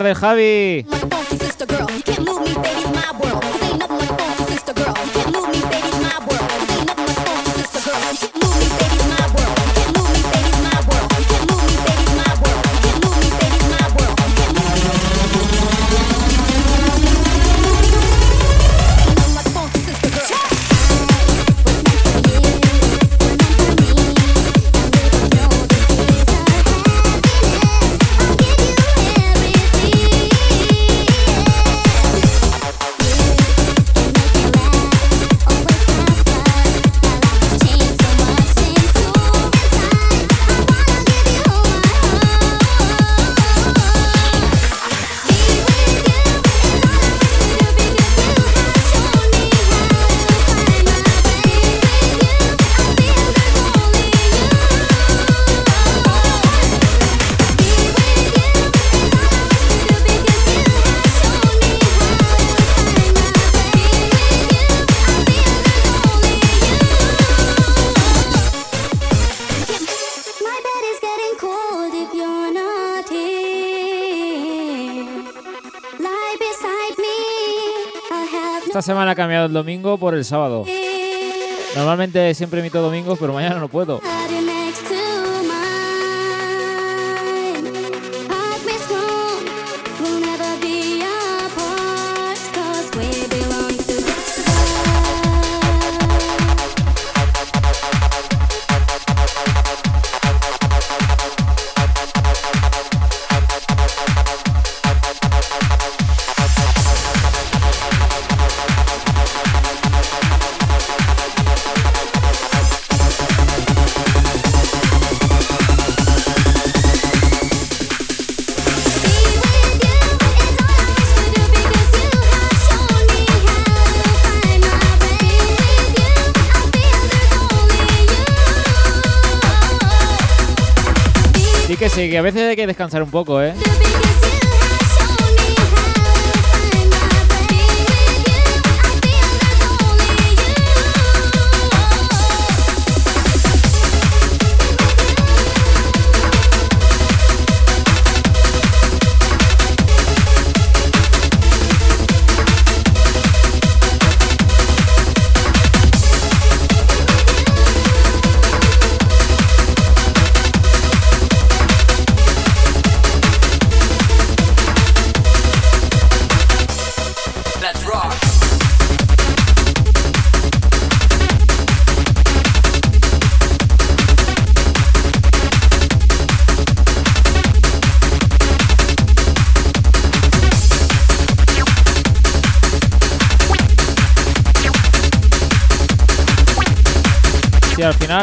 Tardes, Javi. Semana ha cambiado el domingo por el sábado. Normalmente siempre emito domingos, pero mañana no puedo. Que a veces hay que descansar un poco, ¿eh?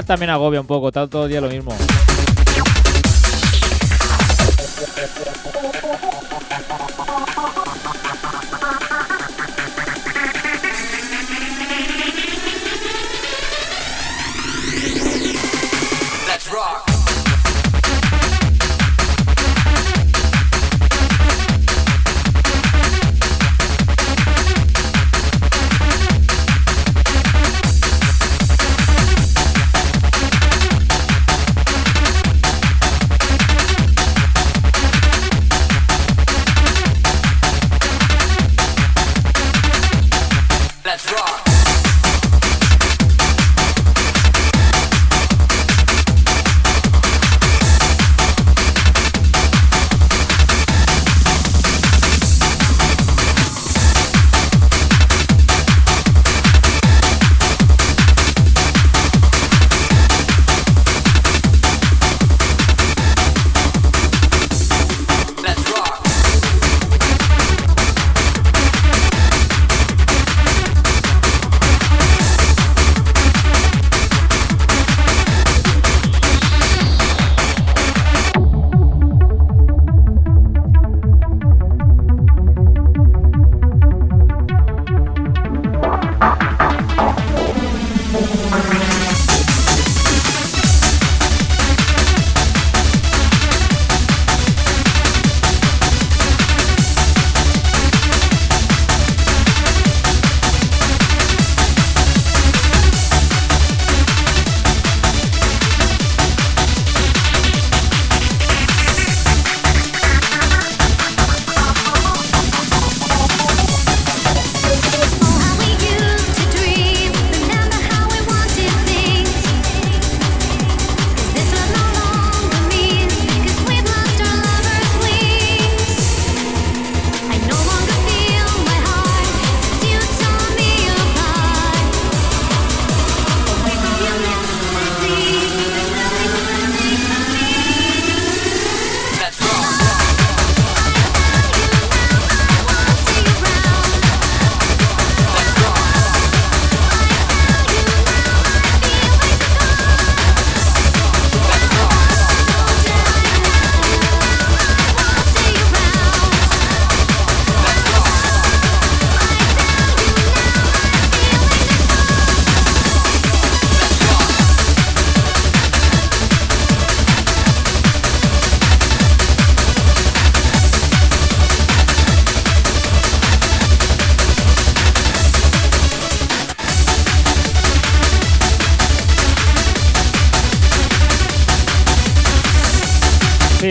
También agobia un poco, está todo el día lo mismo.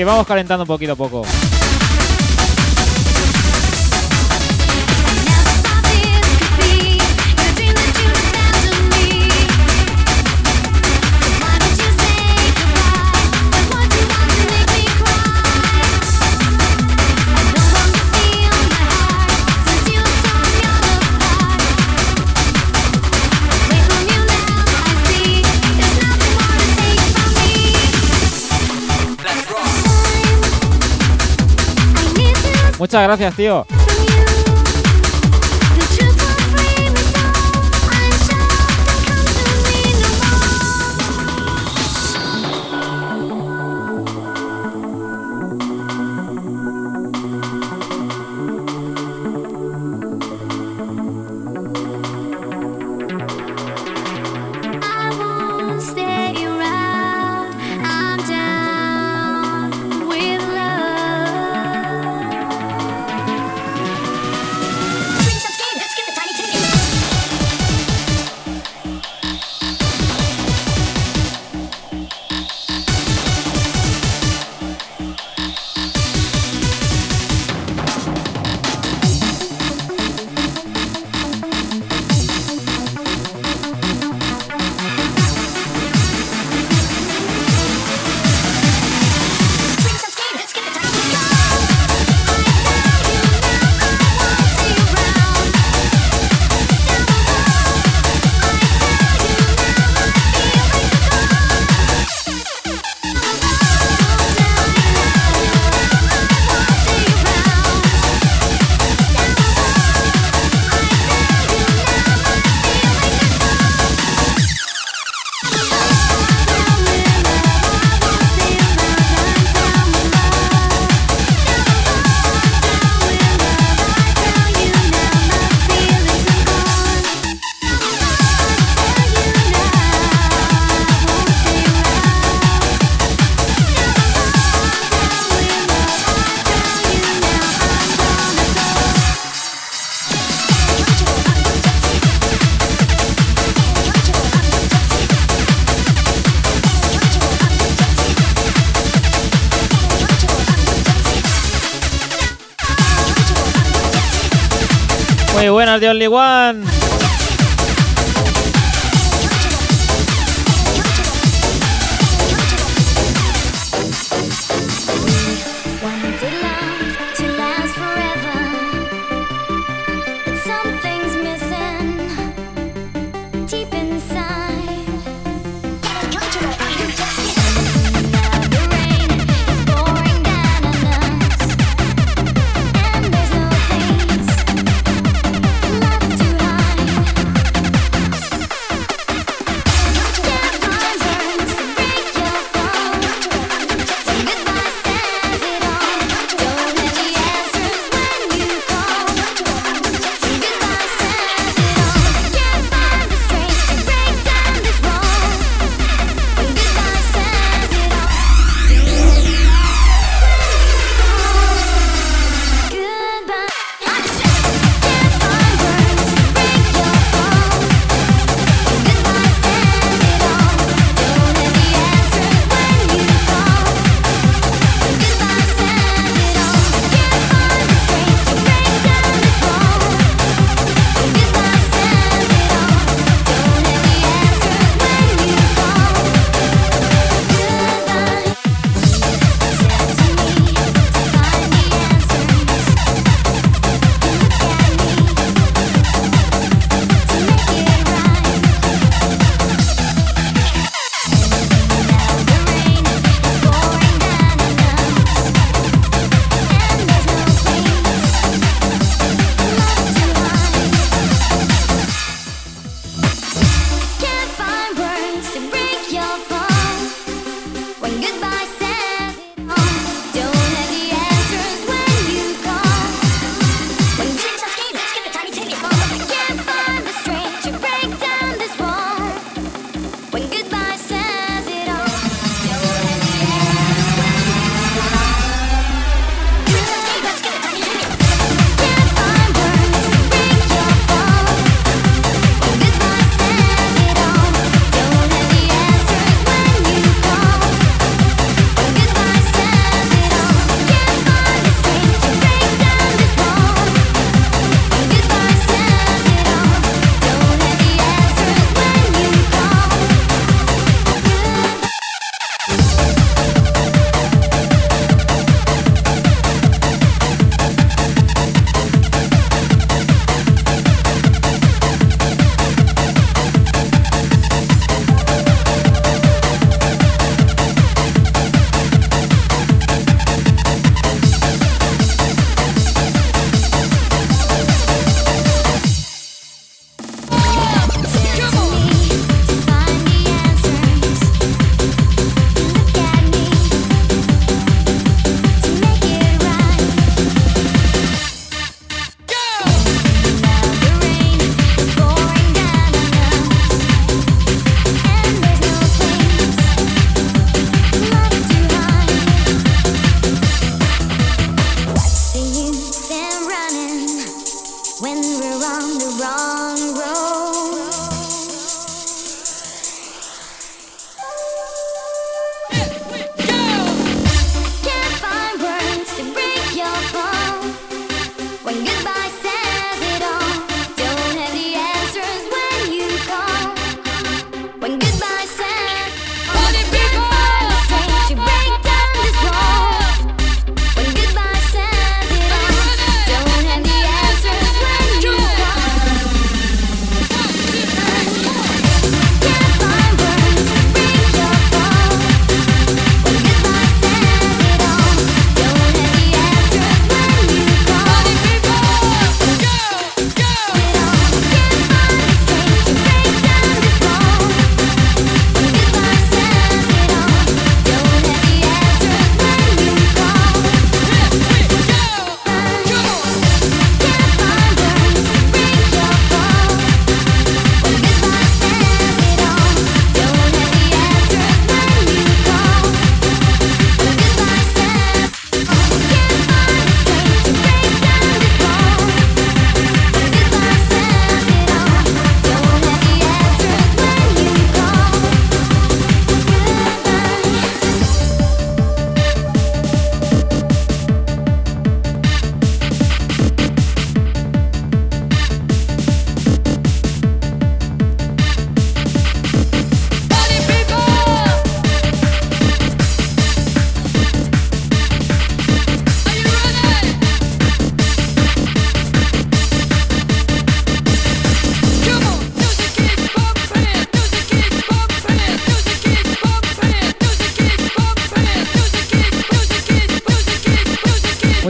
Vamos calentando poquito a poco. Muchas gracias, tío. Buenas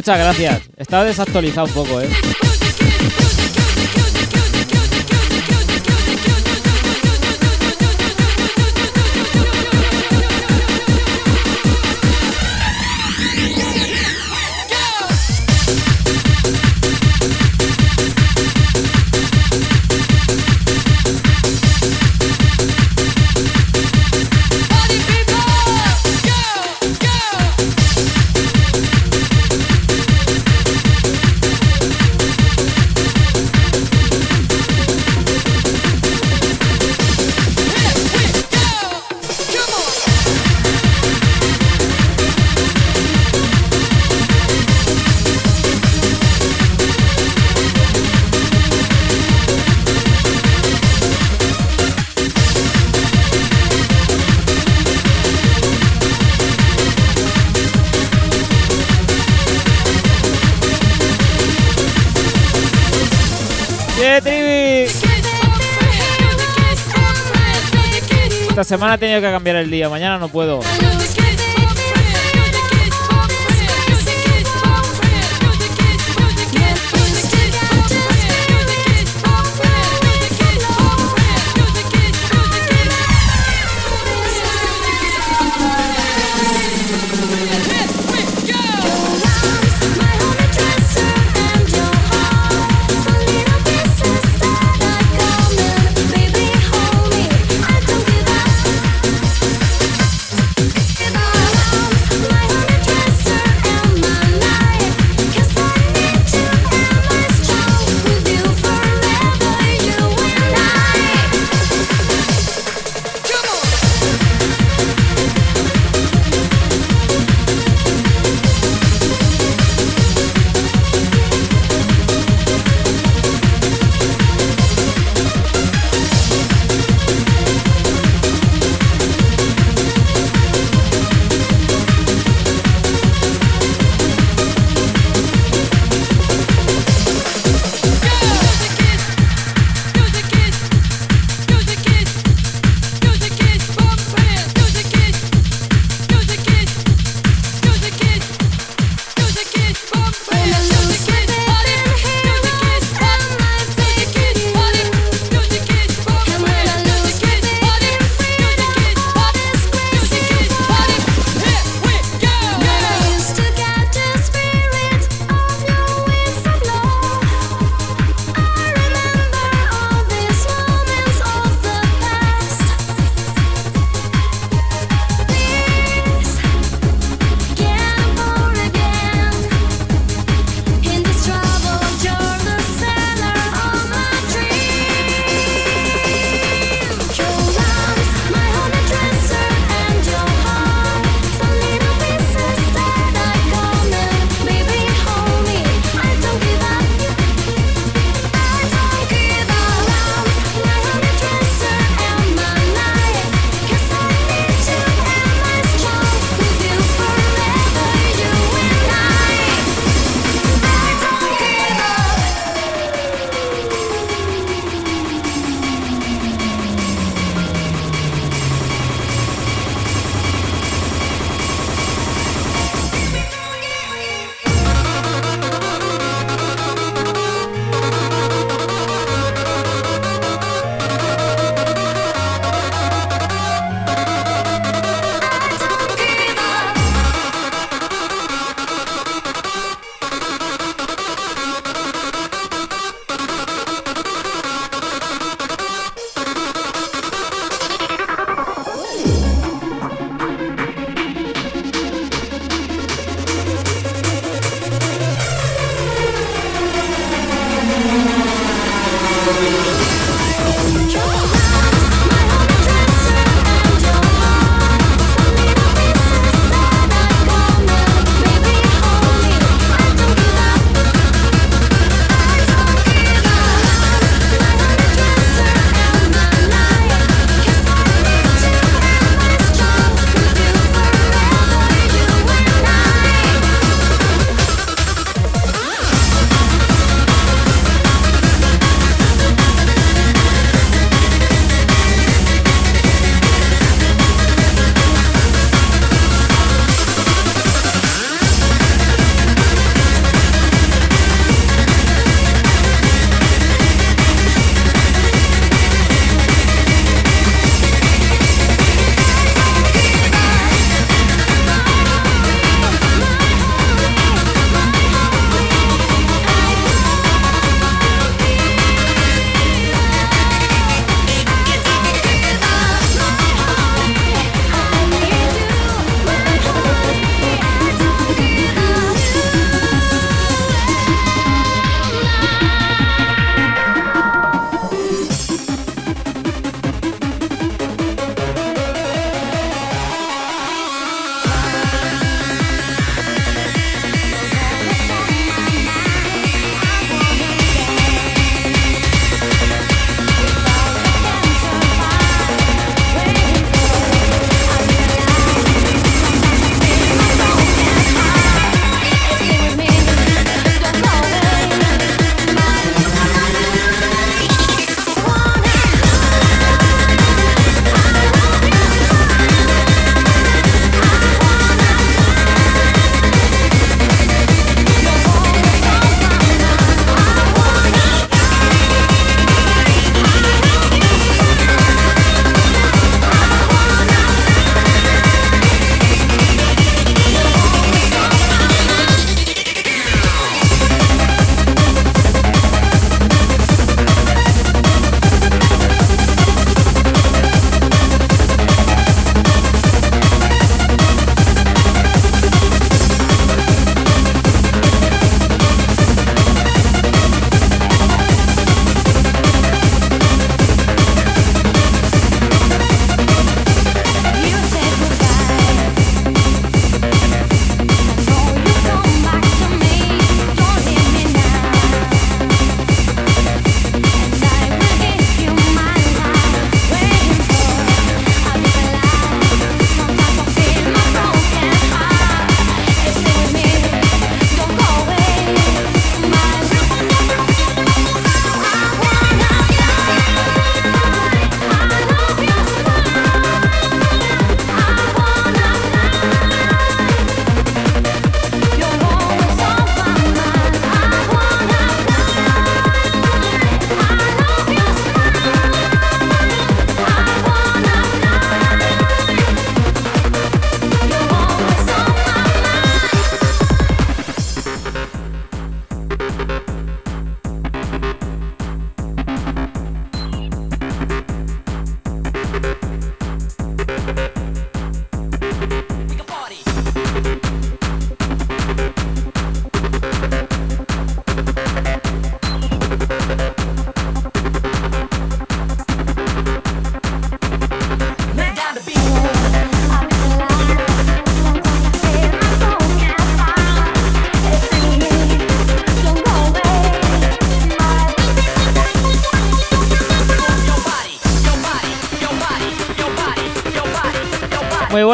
Muchas gracias. Estaba desactualizado un poco, ¿eh? Semana he tenido que cambiar el día, mañana no puedo.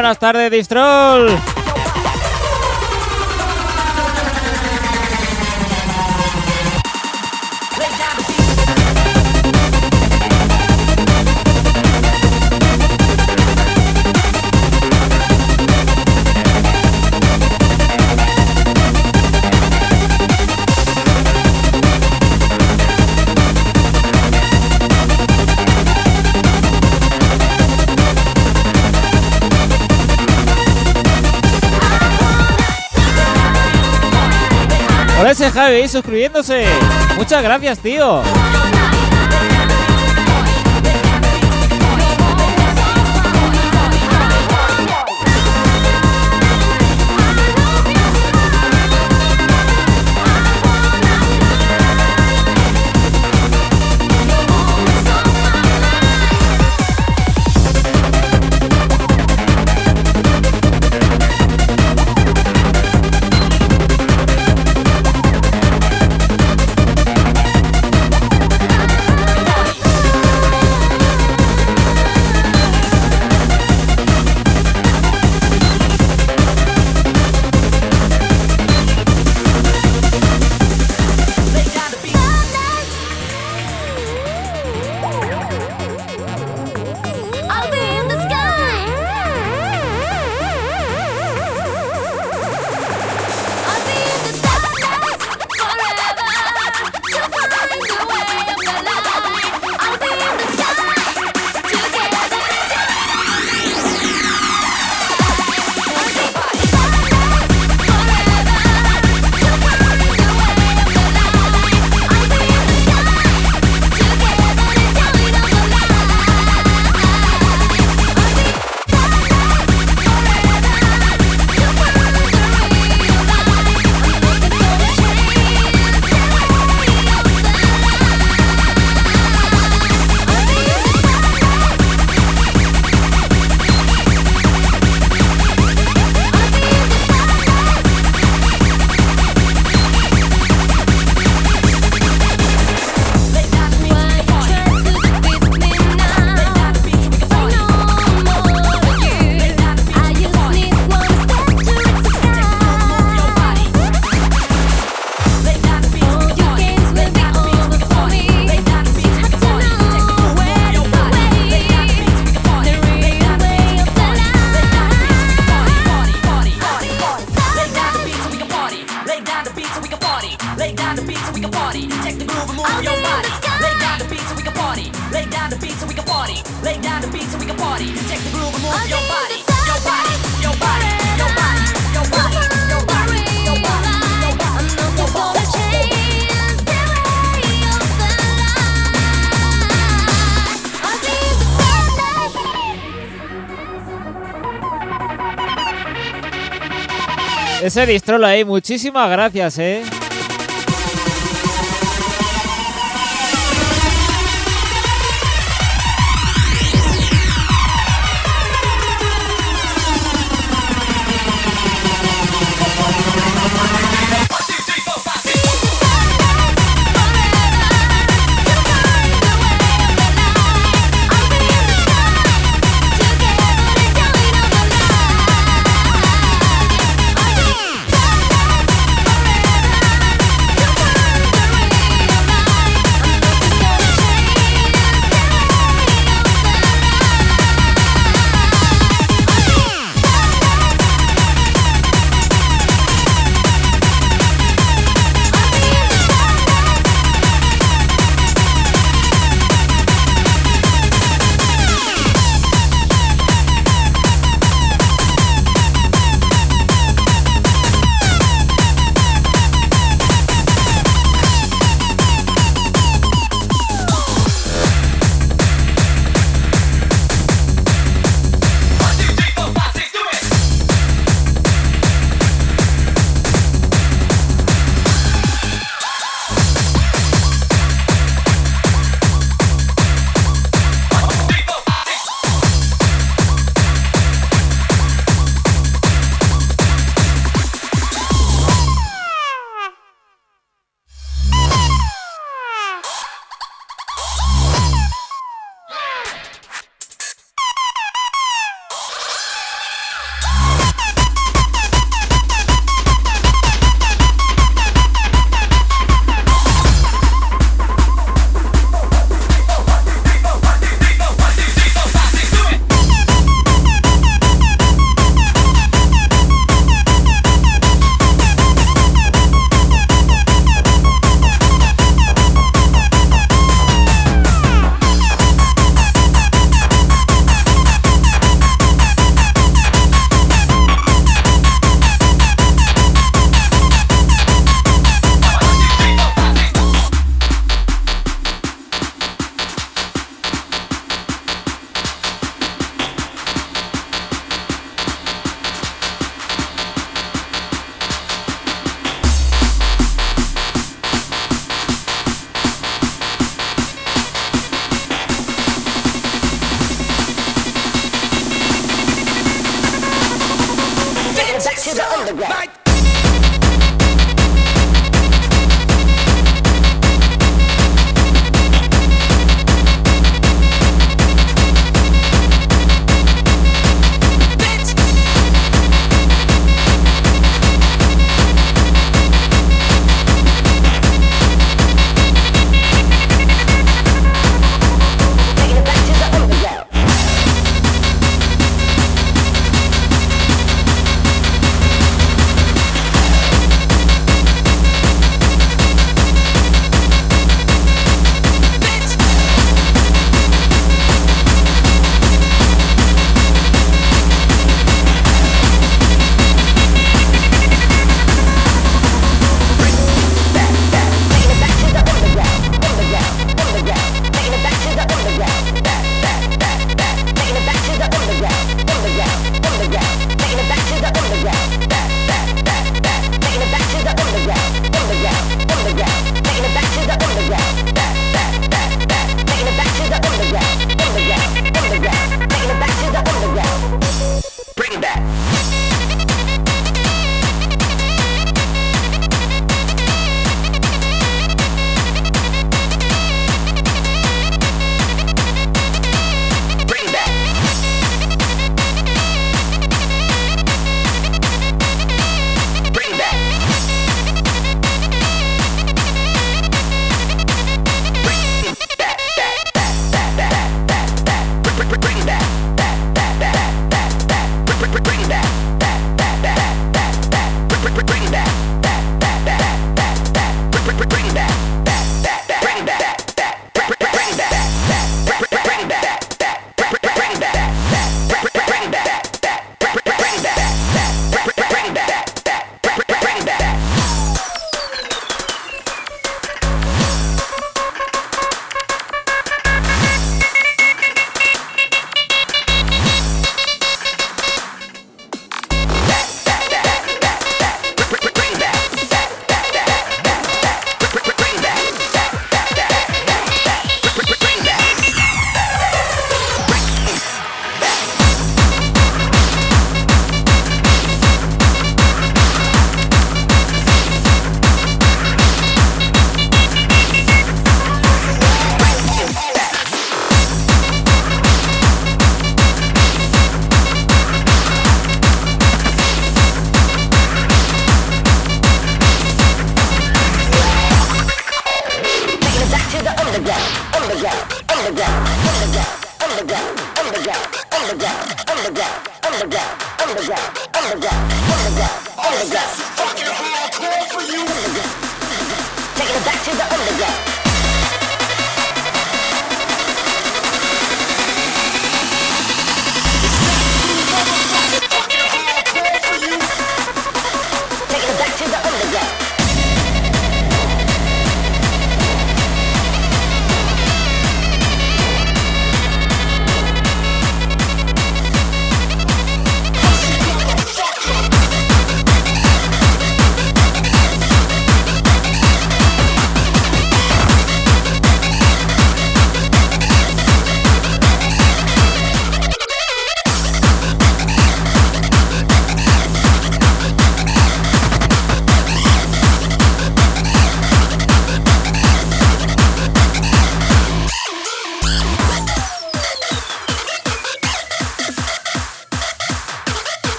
Buenas tardes, Distrol. Javi suscribiéndose. Muchas gracias, tío. Ese distrolo ahí, muchísimas gracias, eh.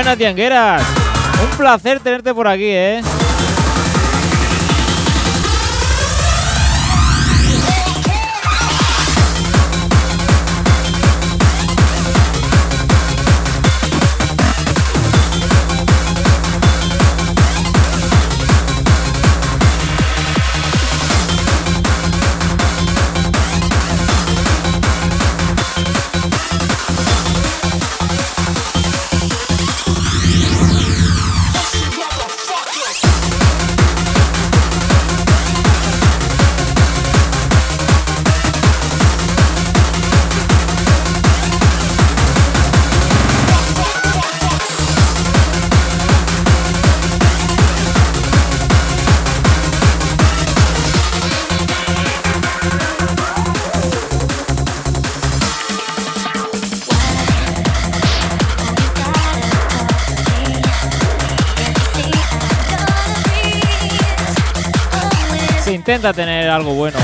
Buenas, tiangueras. Un placer tenerte por aquí, ¿eh? Intenta tener algo bueno.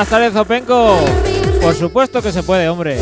Buenas tardes, Zopenco. Por supuesto que se puede, hombre.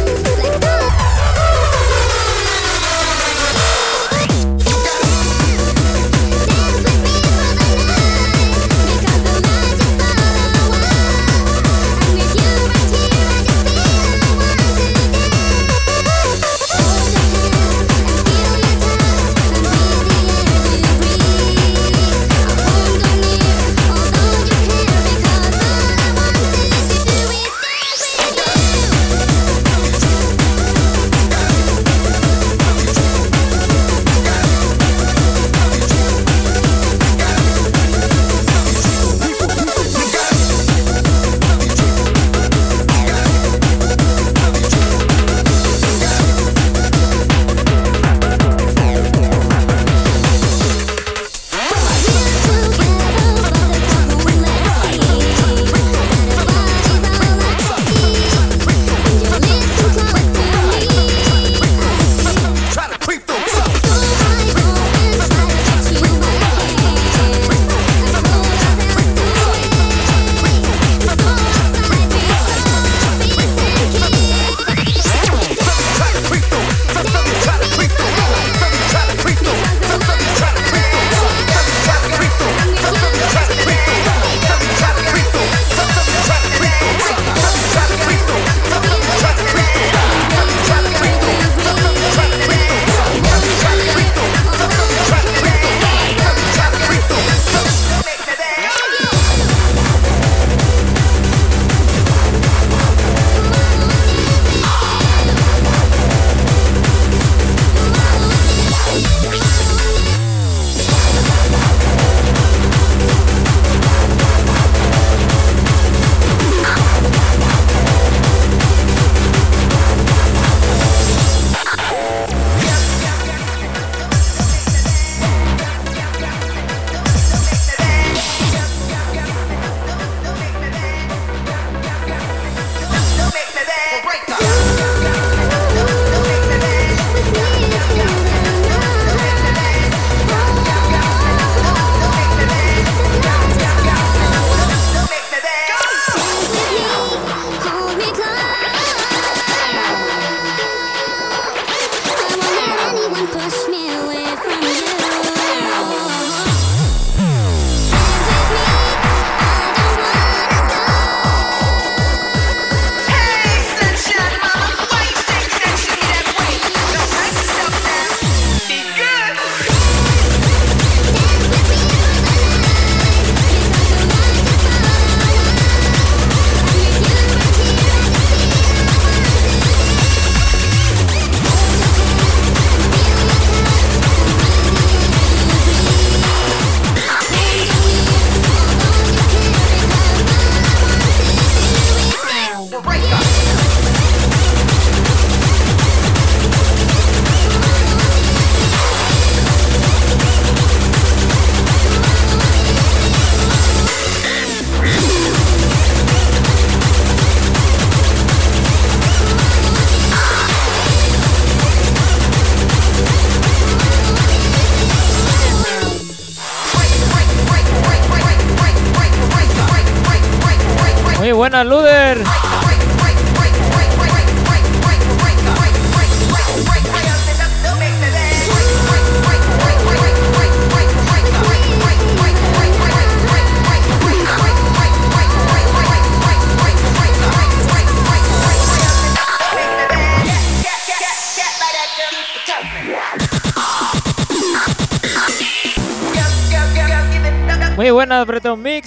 palavra também.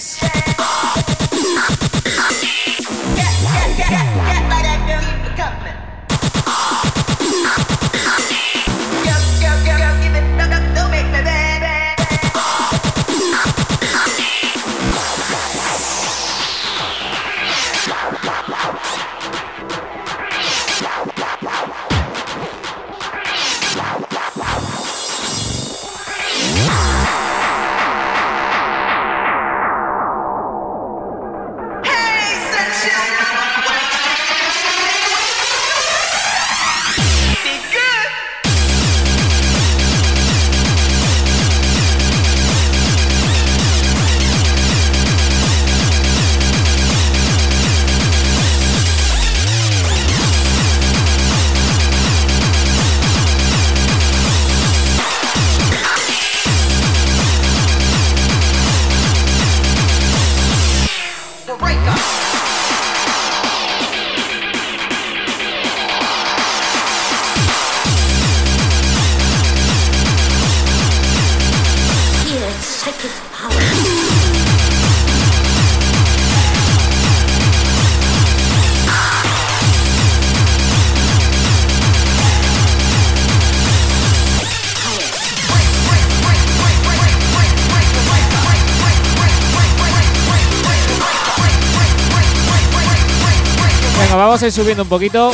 Vamos a ir subiendo un poquito.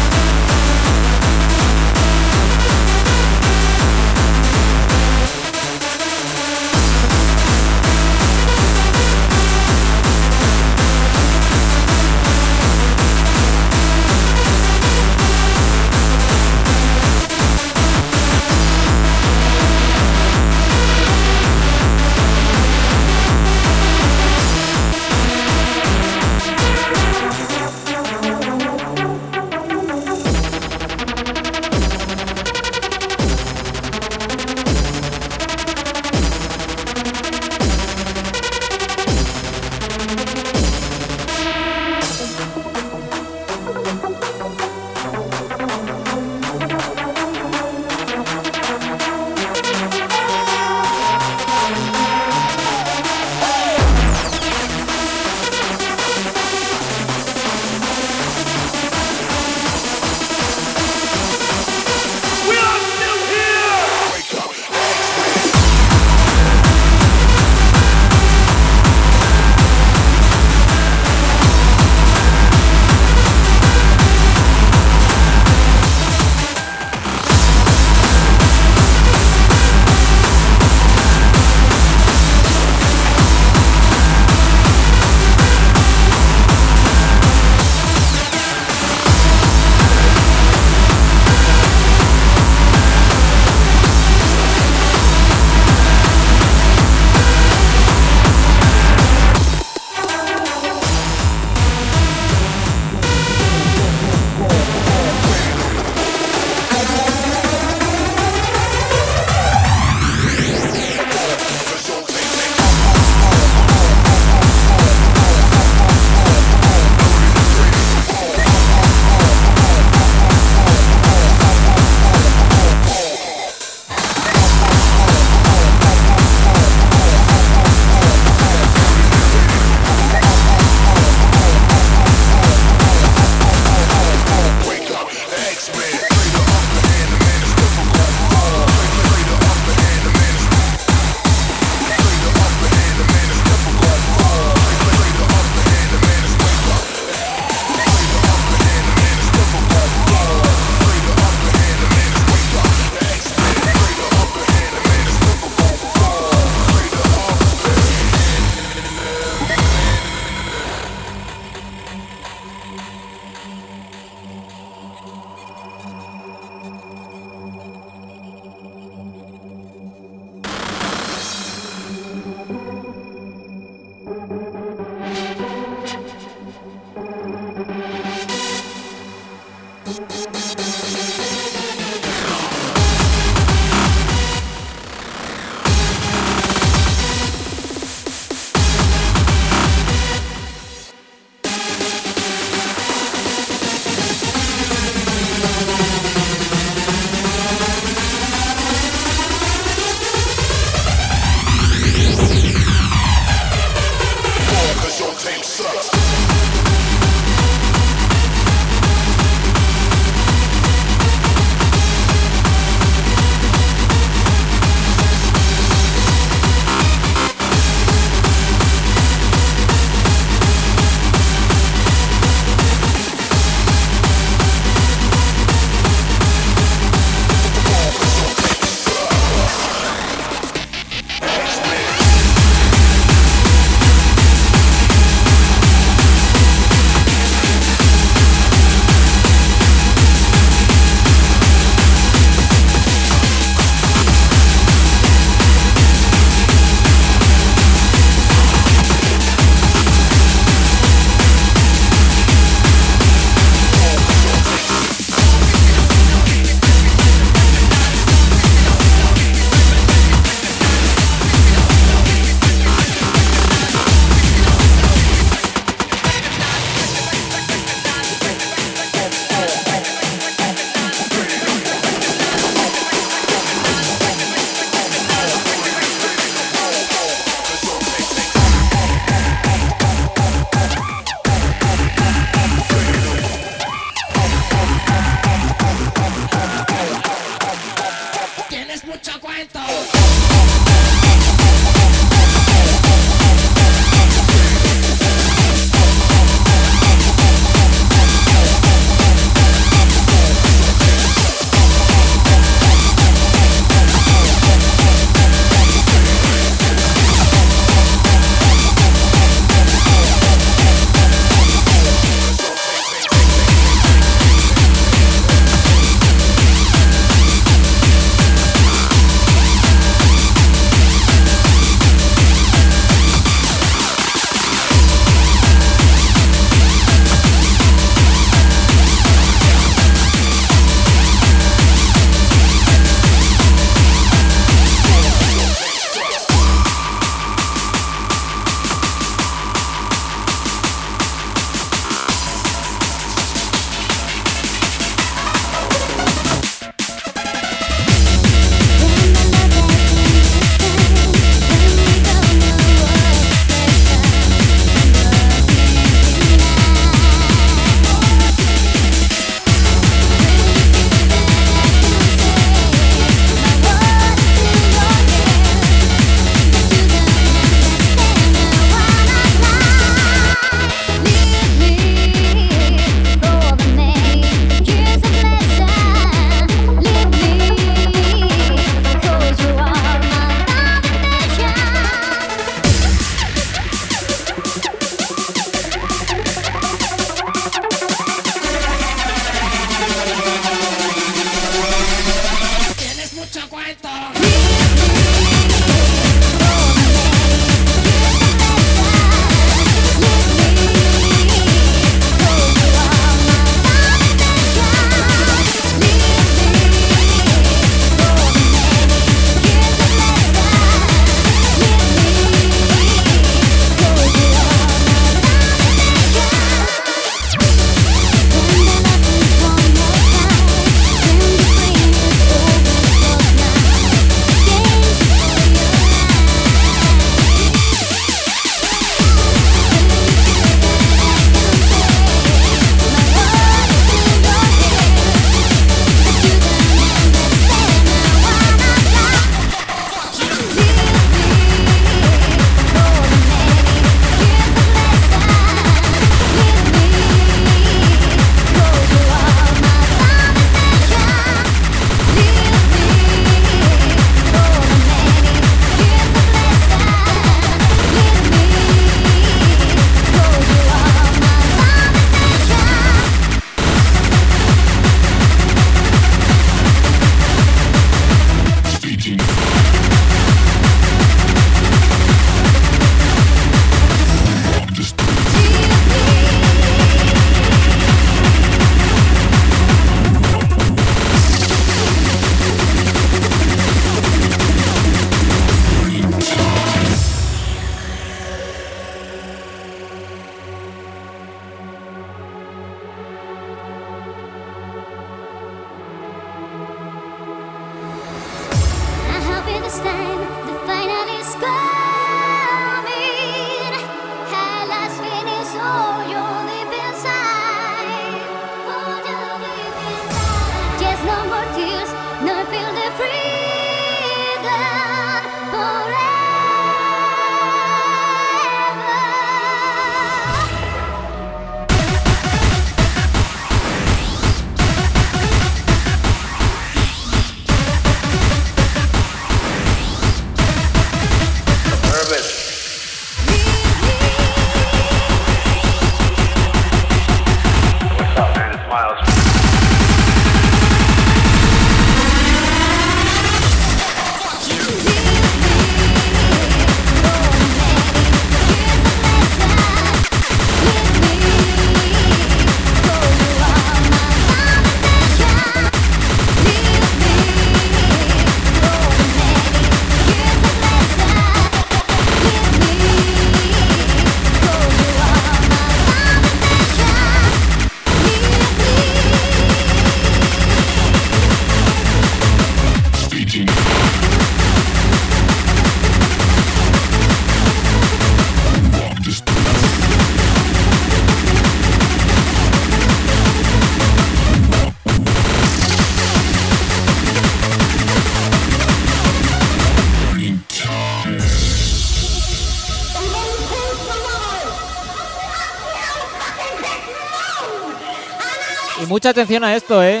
Mucha atención a esto, ¿eh?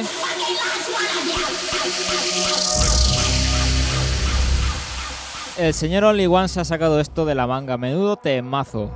El señor Only One se ha sacado esto de la manga. Menudo temazo.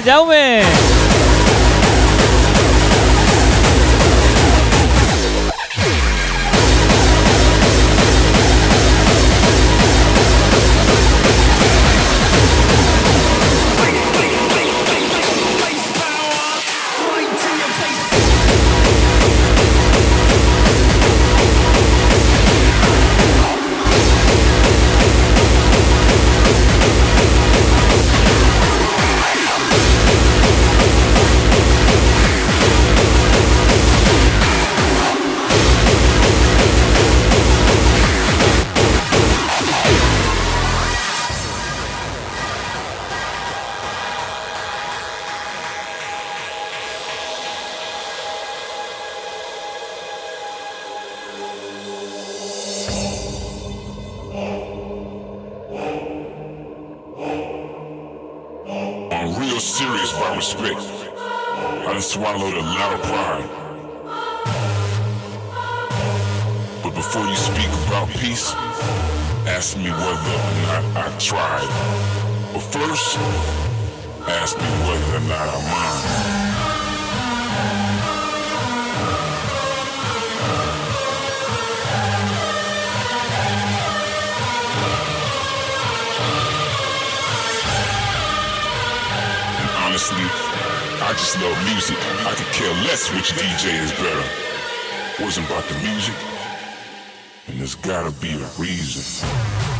જાવ and there's gotta be a reason.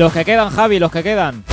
Los que quedan, Javi, los que quedan.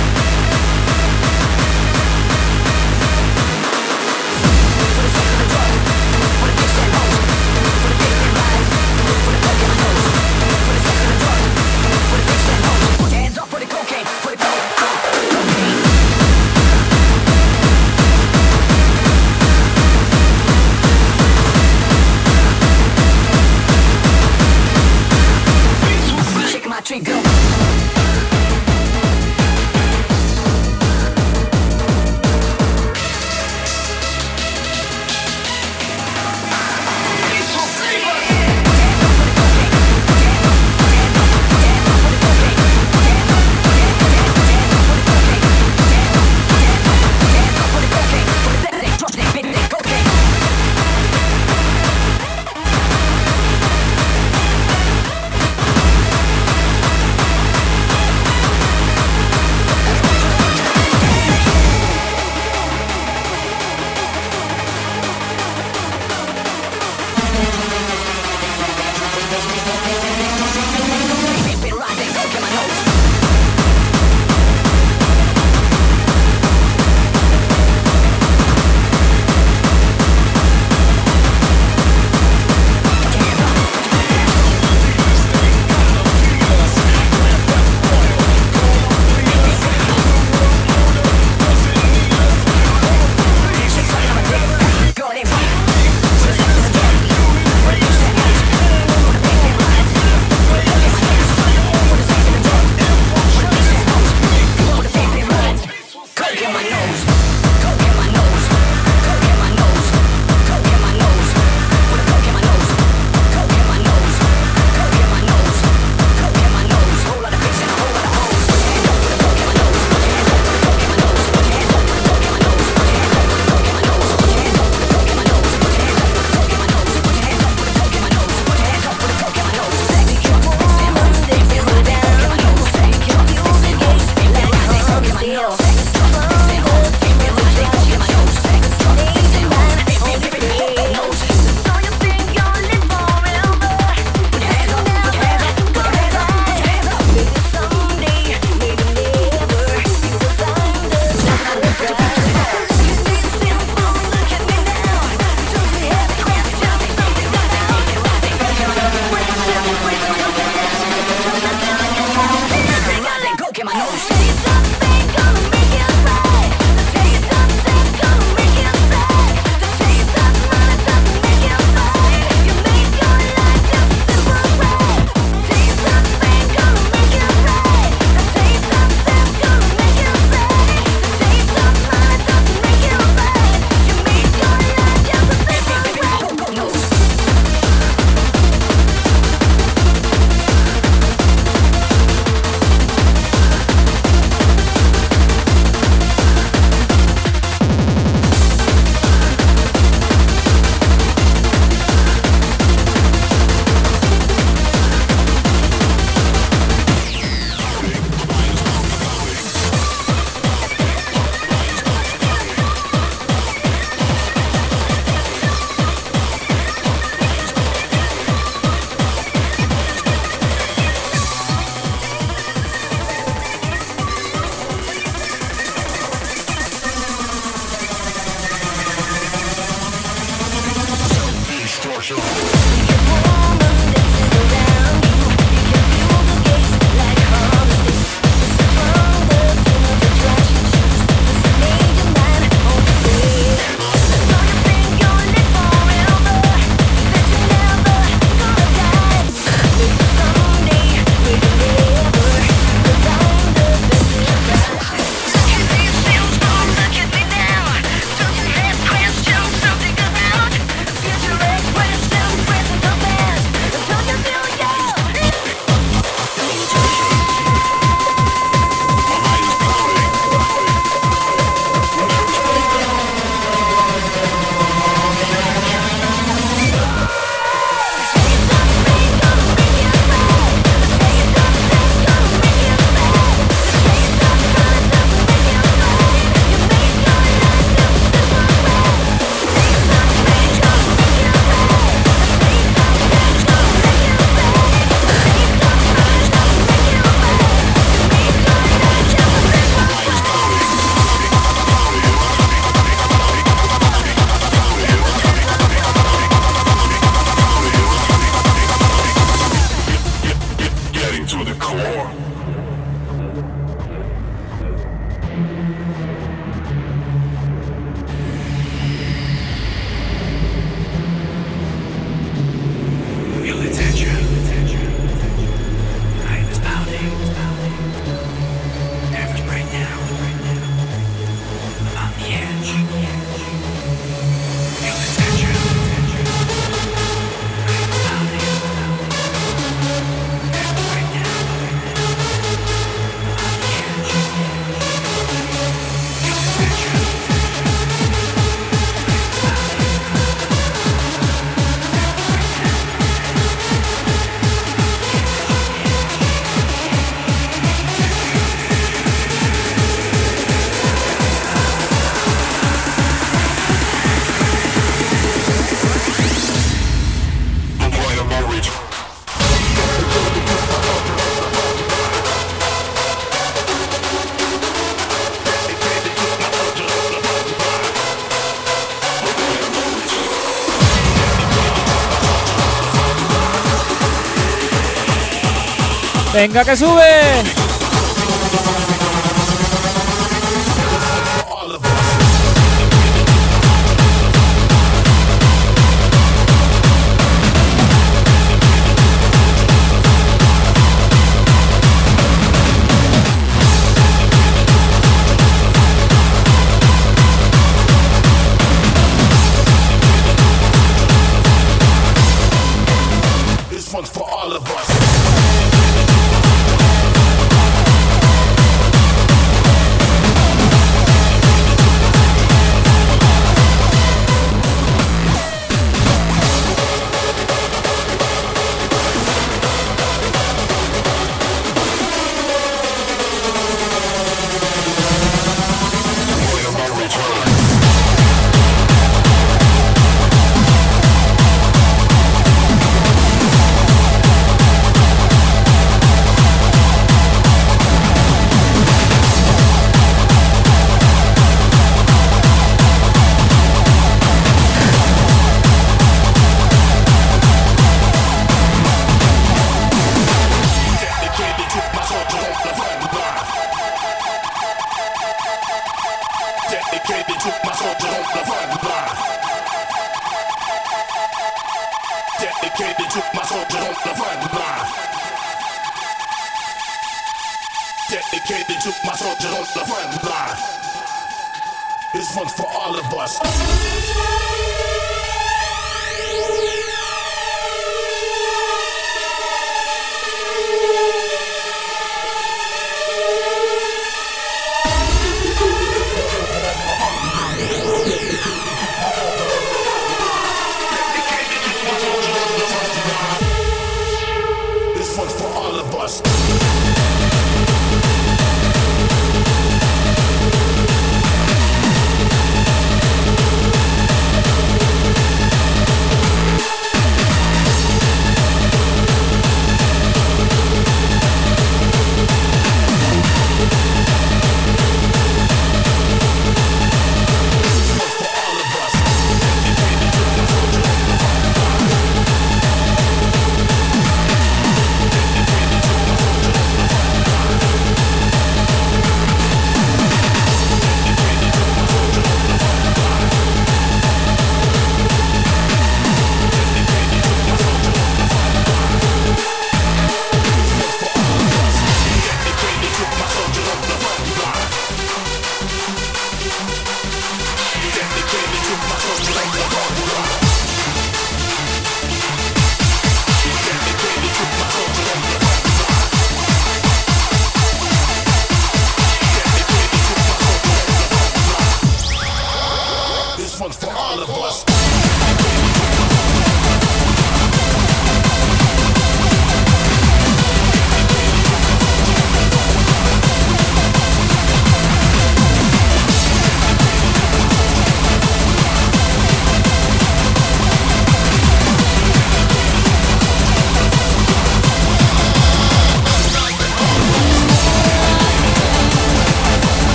Venga que sube.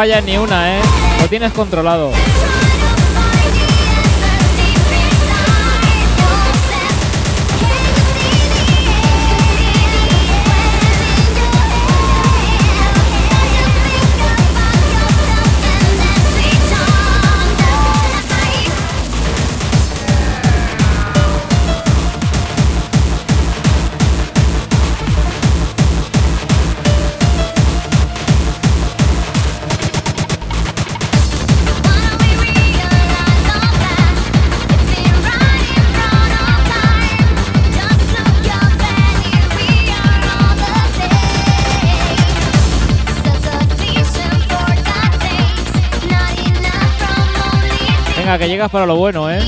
falla ni una, ¿eh? Lo tienes controlado. Llegas para lo bueno, ¿eh?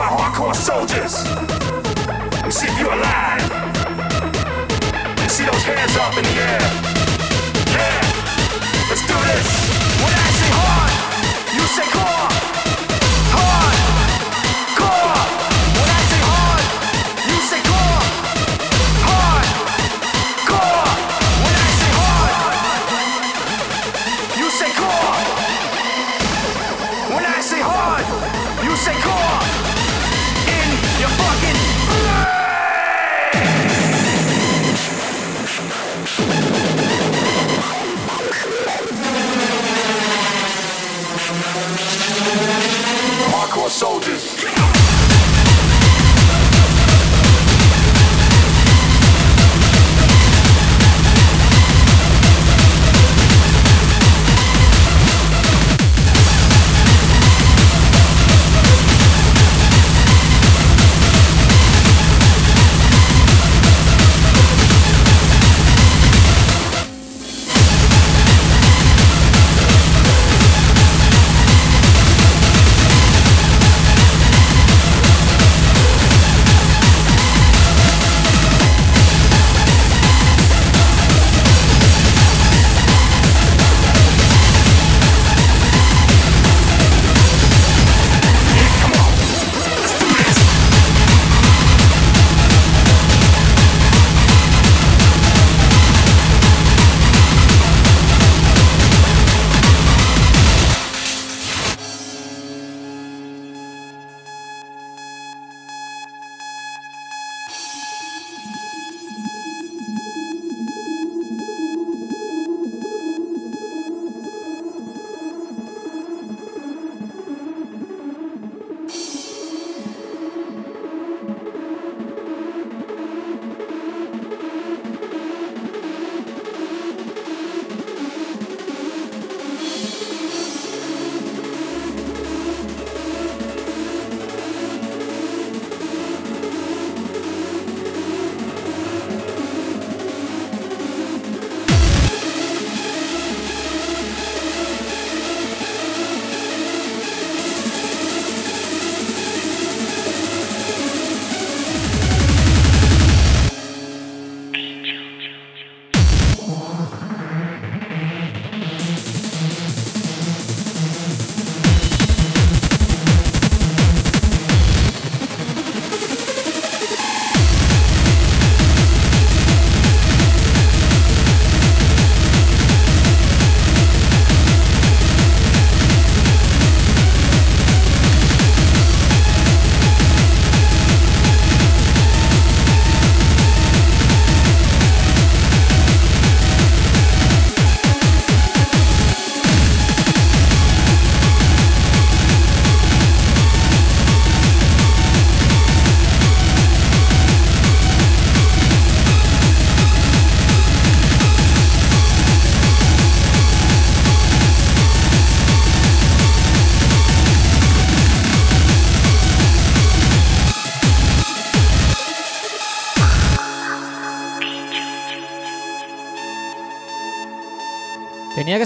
my hardcore soldiers. I'm see you alive. You see those hands up in the air. Yeah, let's do this. When I say hard, you say core.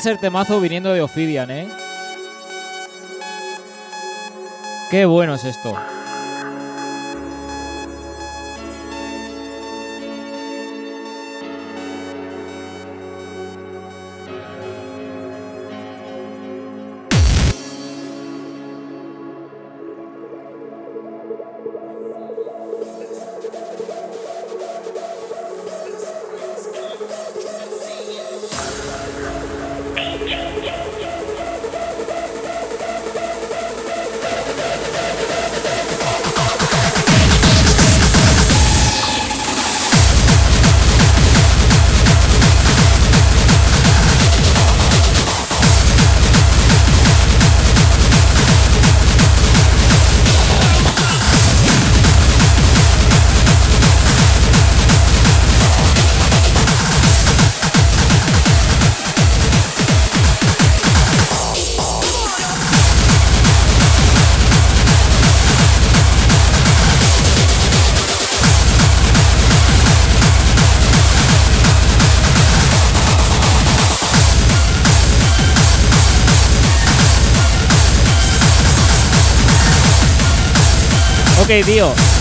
Ser temazo viniendo de Ophidian, ¿eh? Qué bueno es esto. Tío.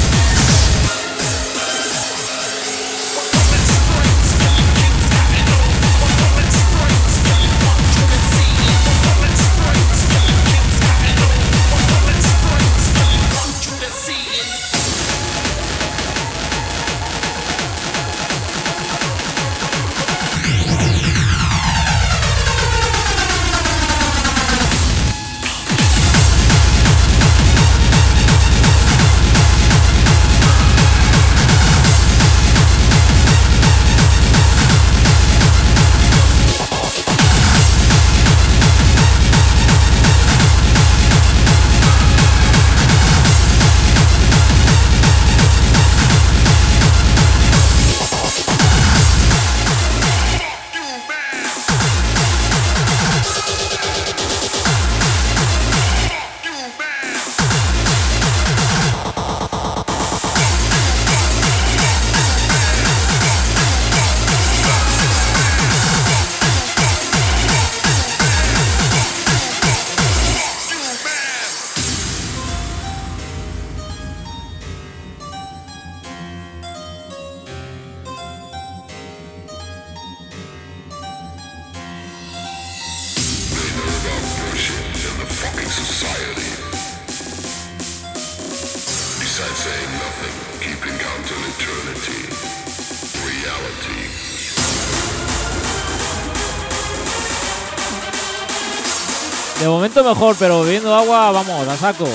Mejor, pero bebiendo agua, vamos, a saco.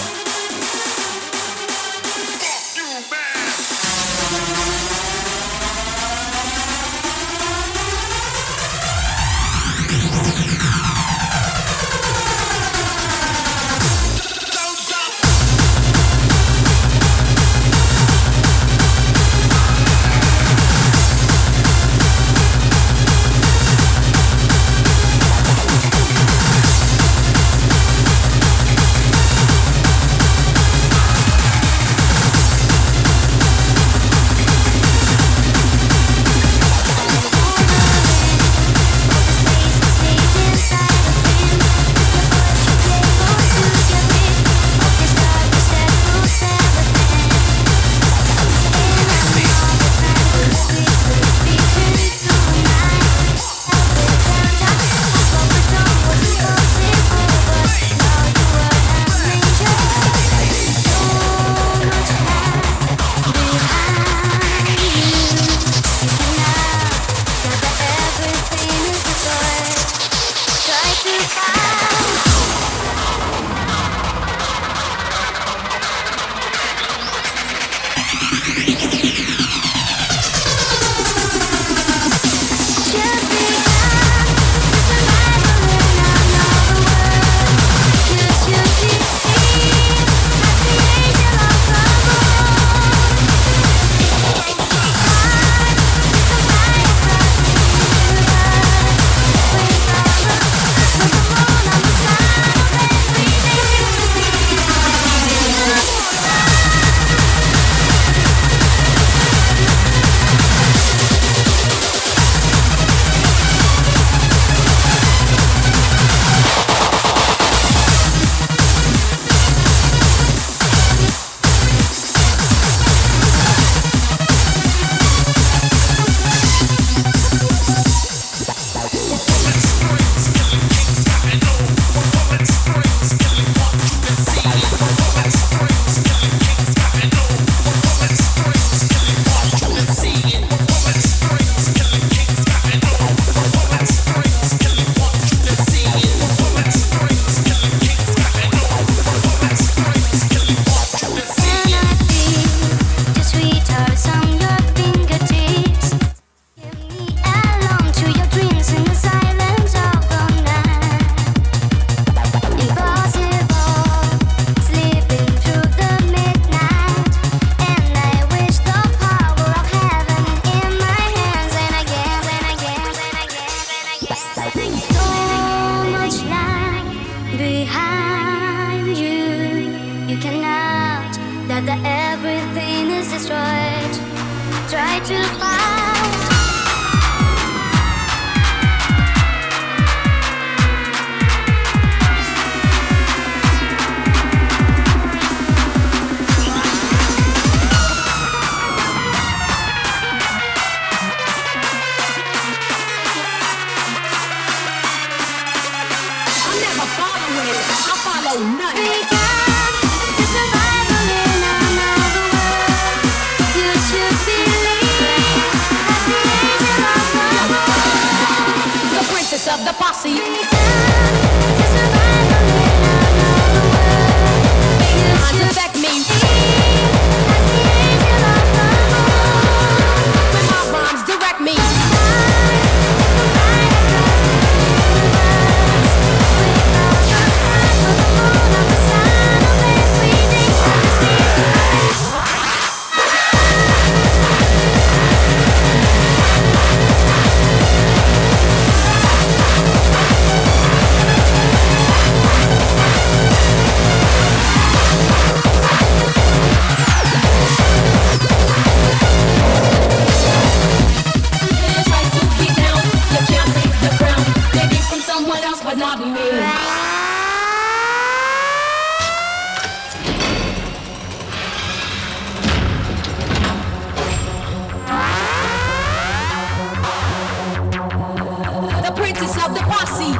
voice of the posse.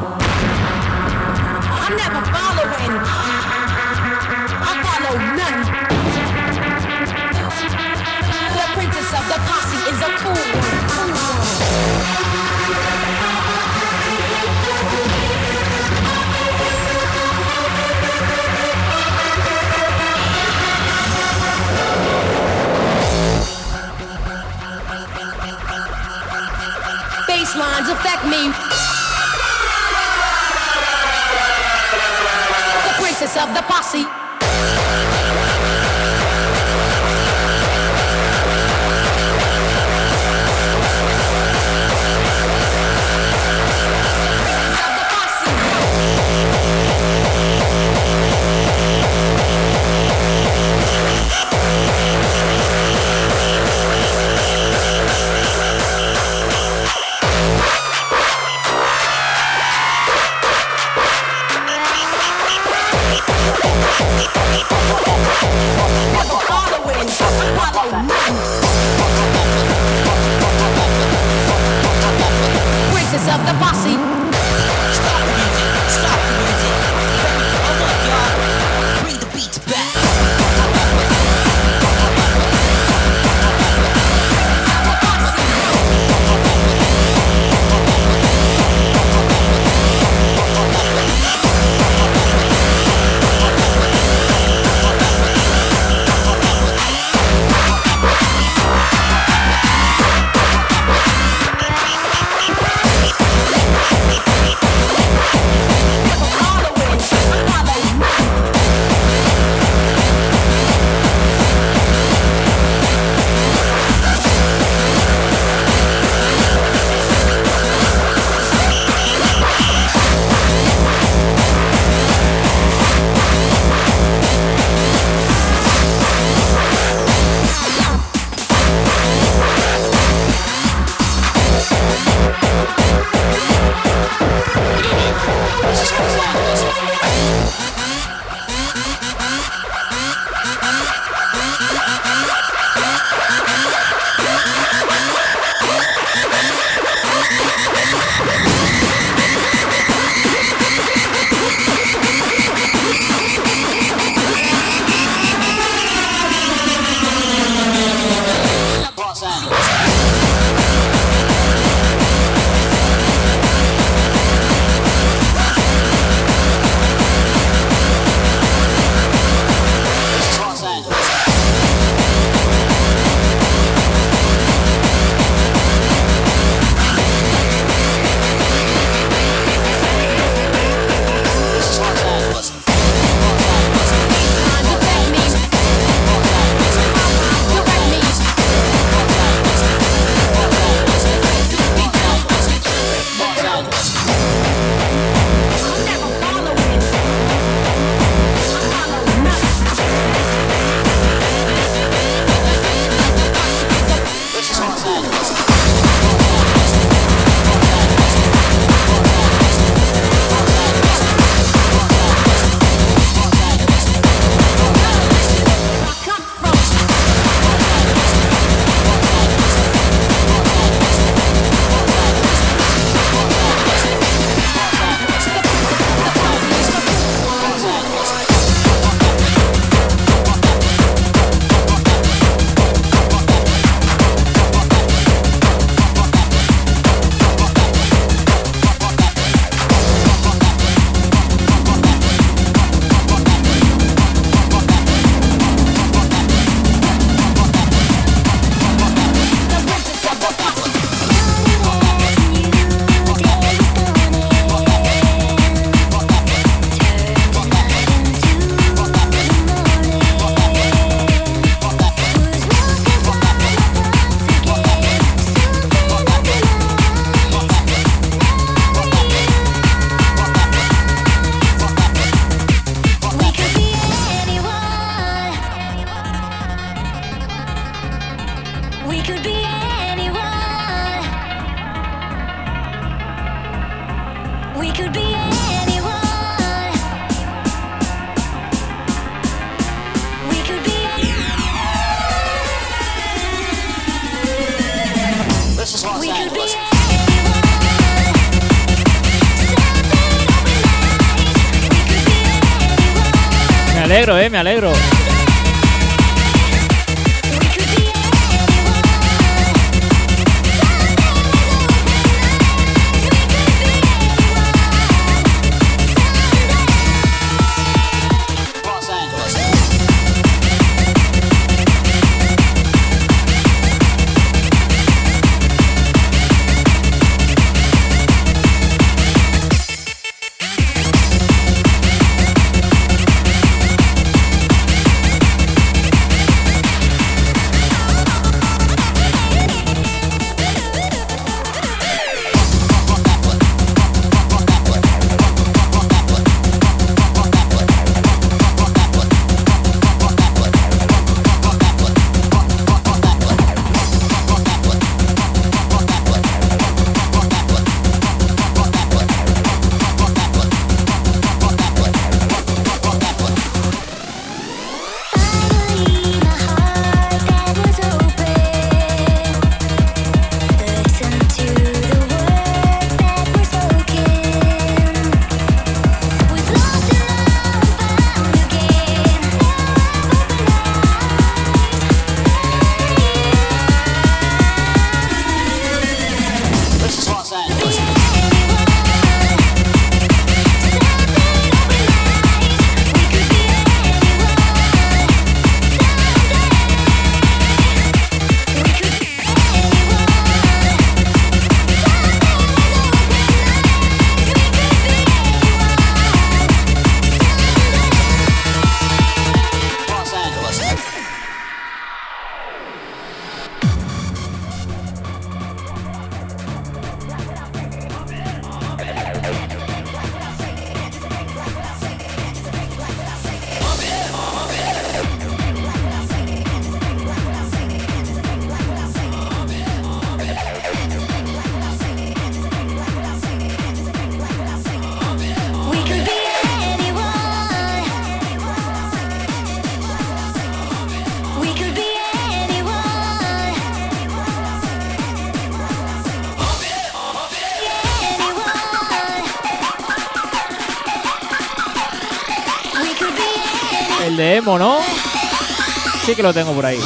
I'm never following. I follow none. The princess of the posse is a cool one. Cool lines affect me. of the posse. Greatest of the posse. Me alegro. Que lo tengo por ahí.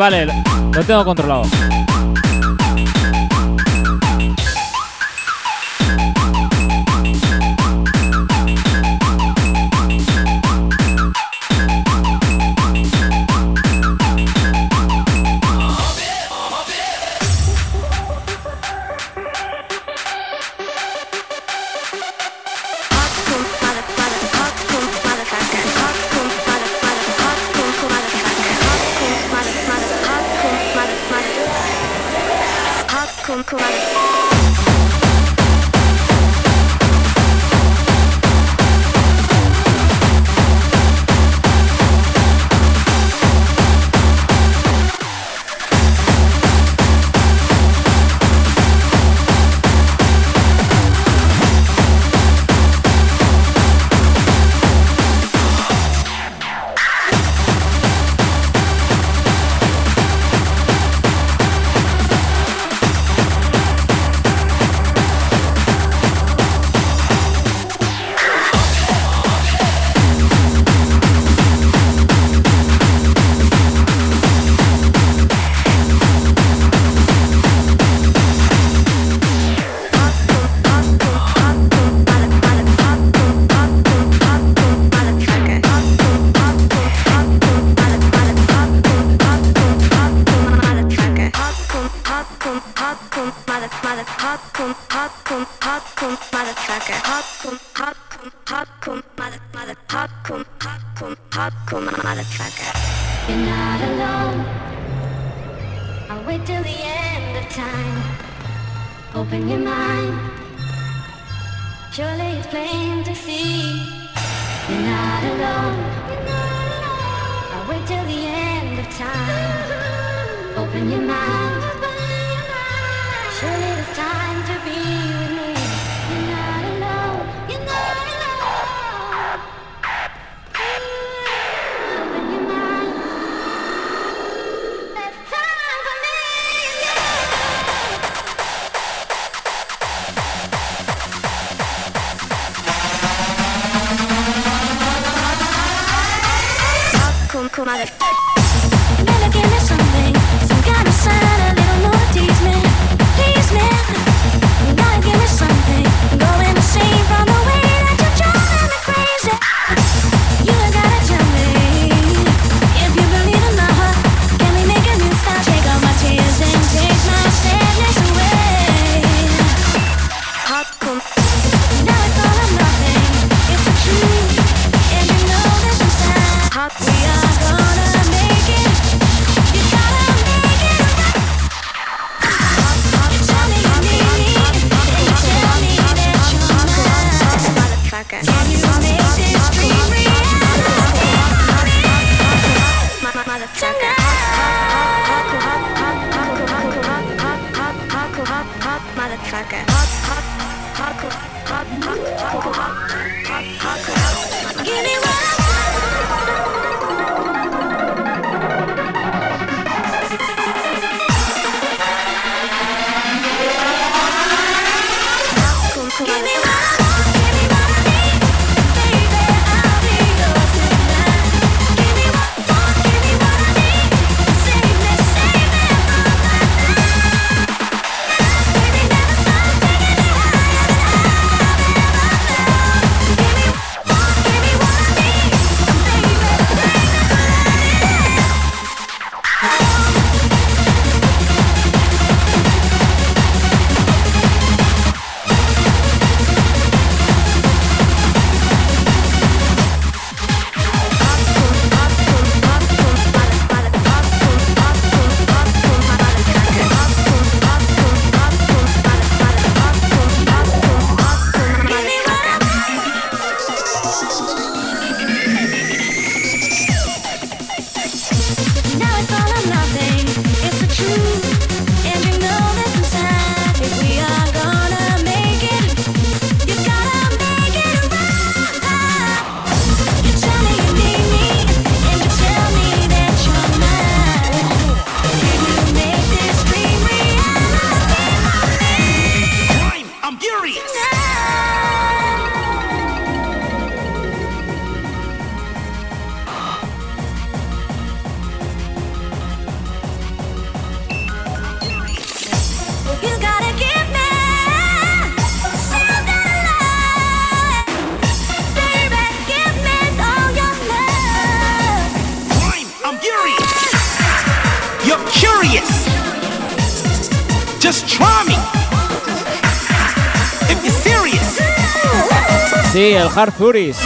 Vale, lo, tengo controlado. El Hard Furies.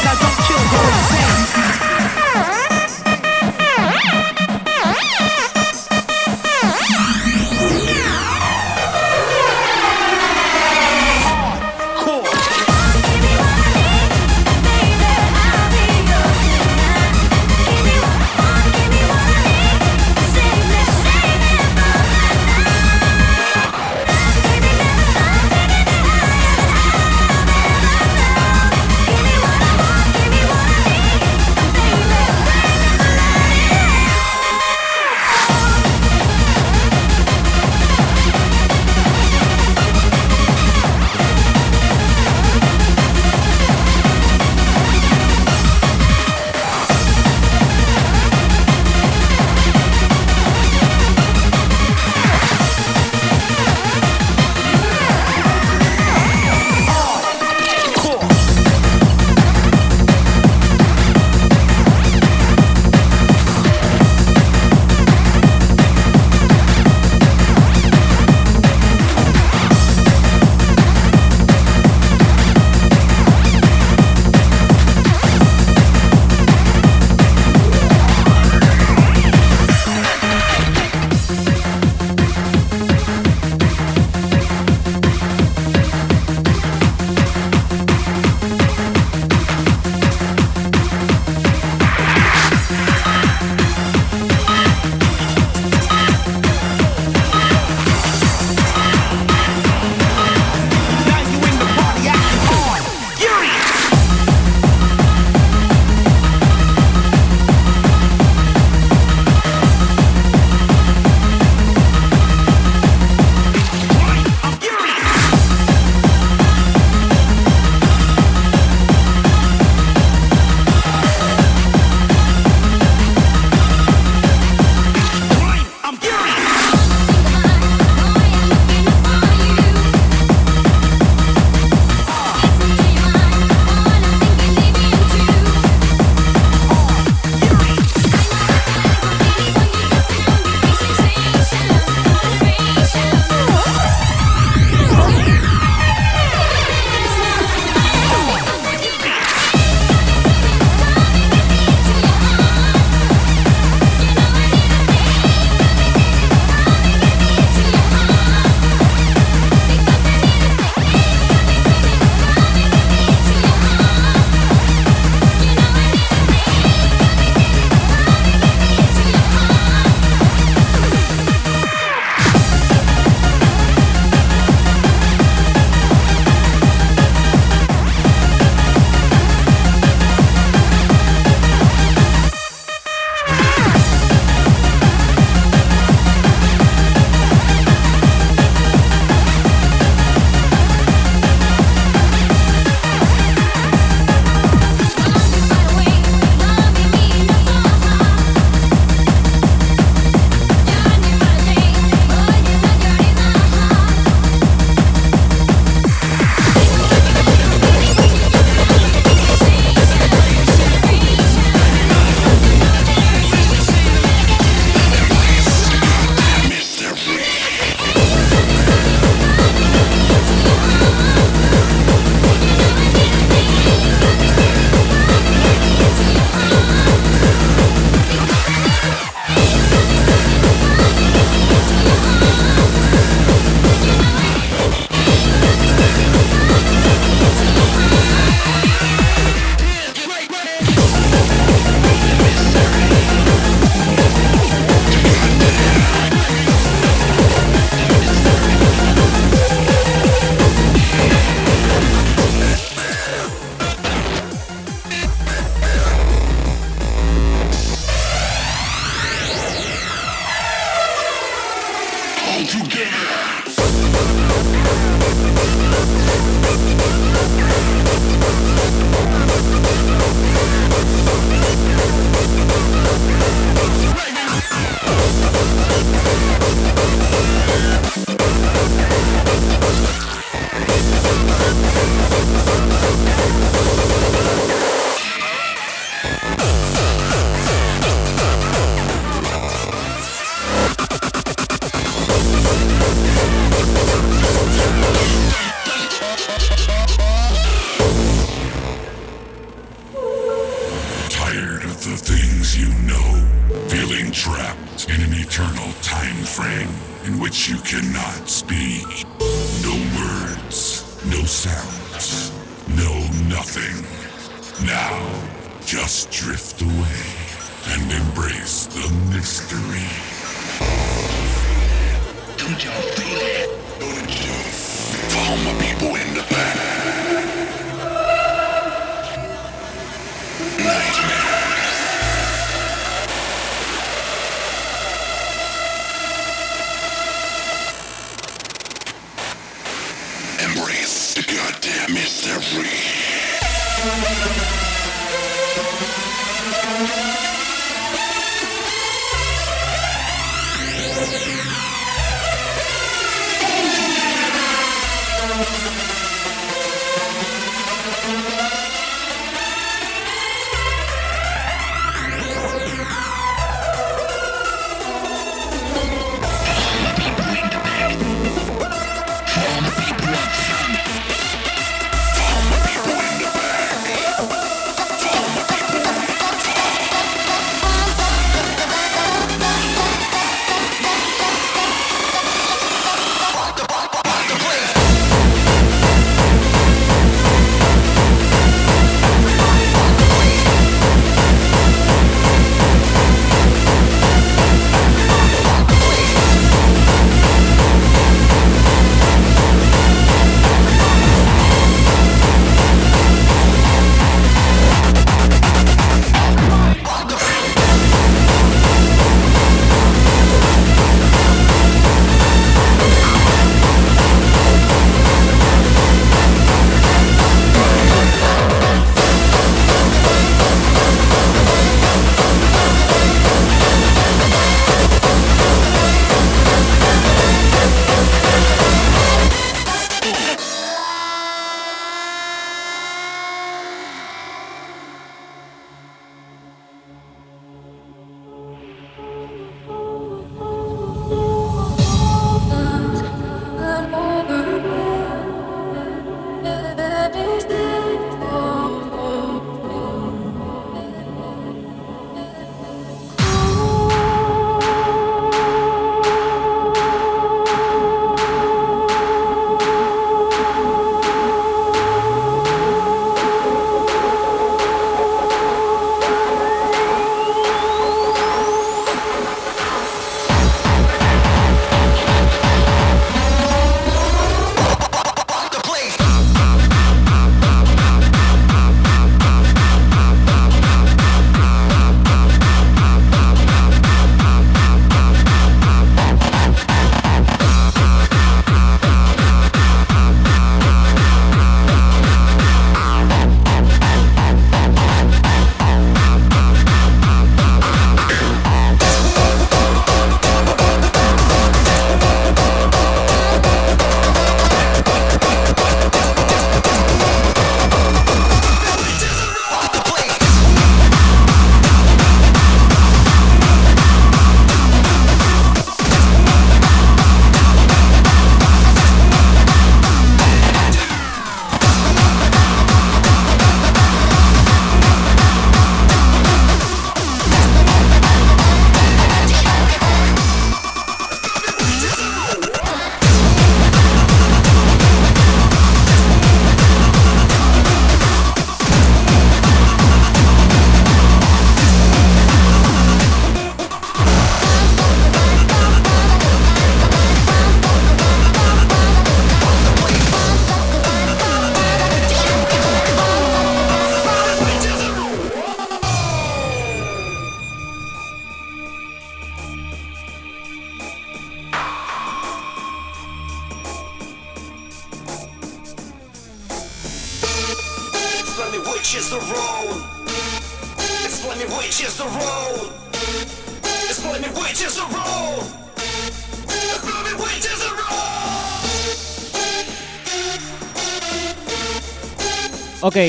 Ok.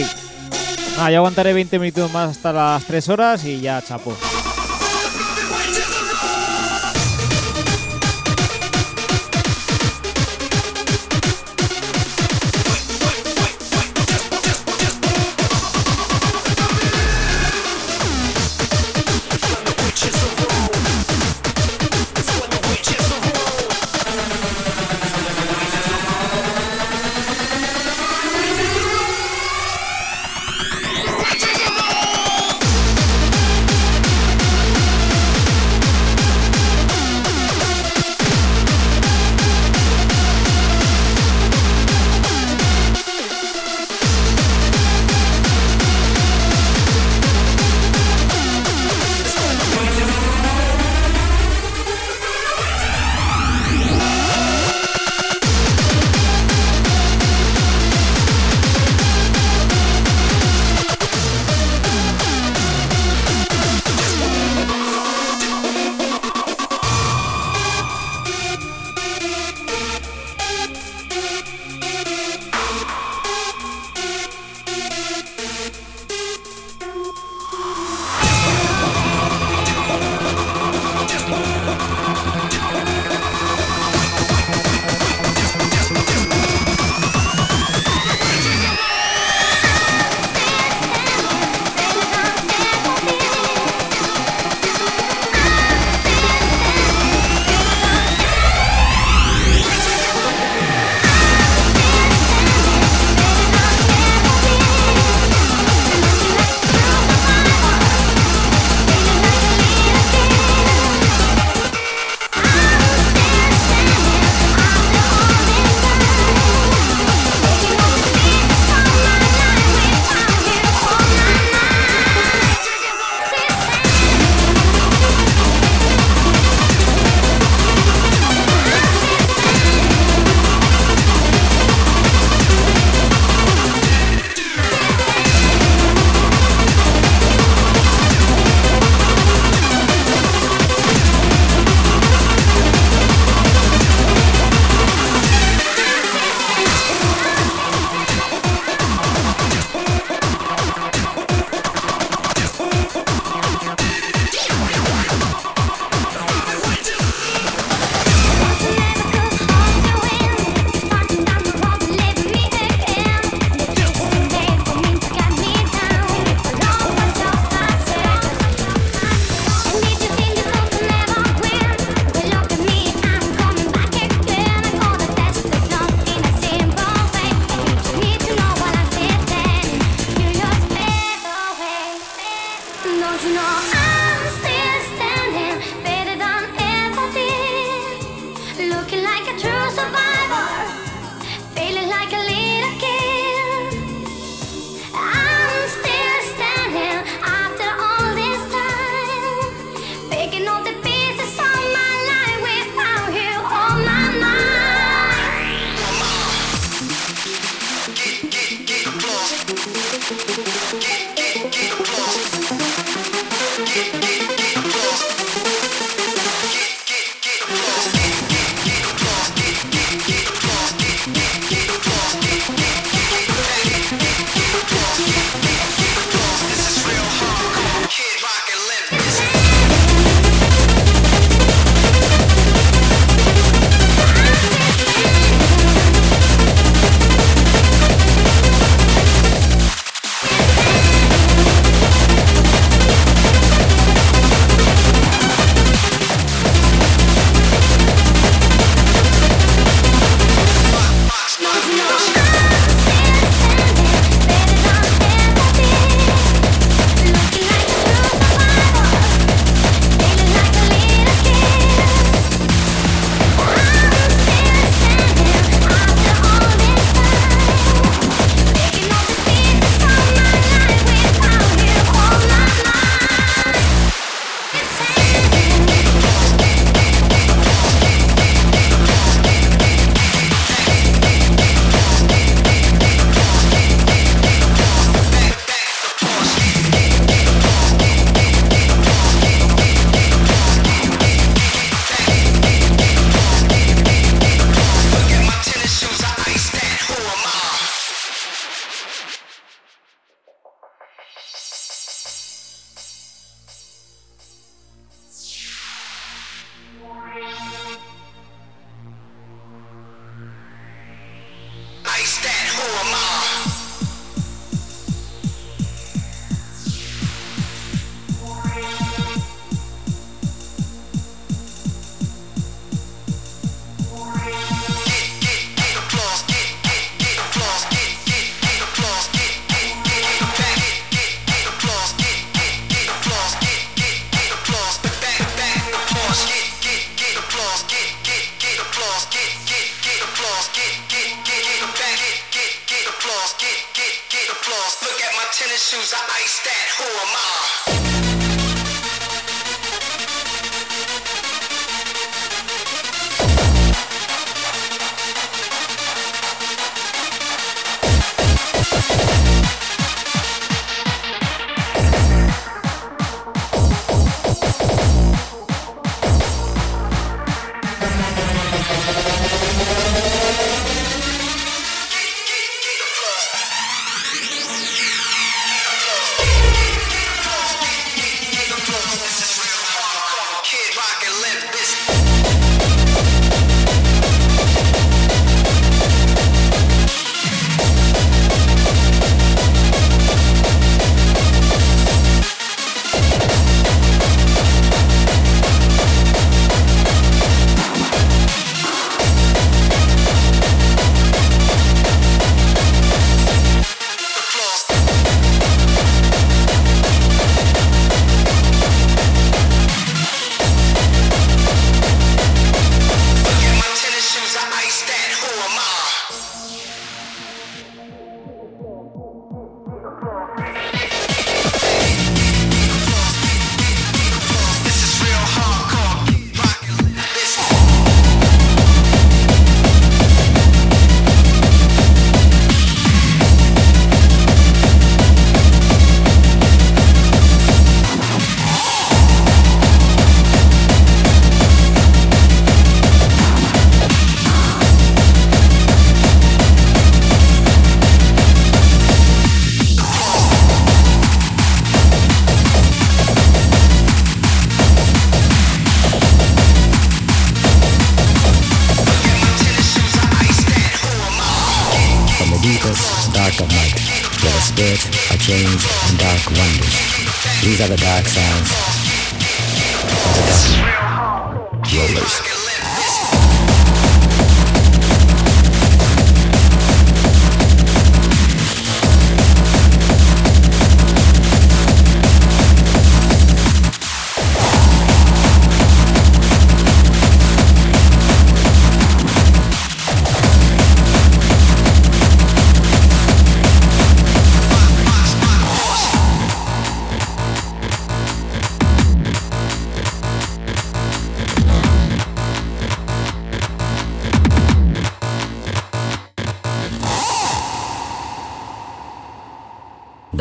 Ah, yo aguantaré 20 minutos más hasta las 3 horas y ya chapo.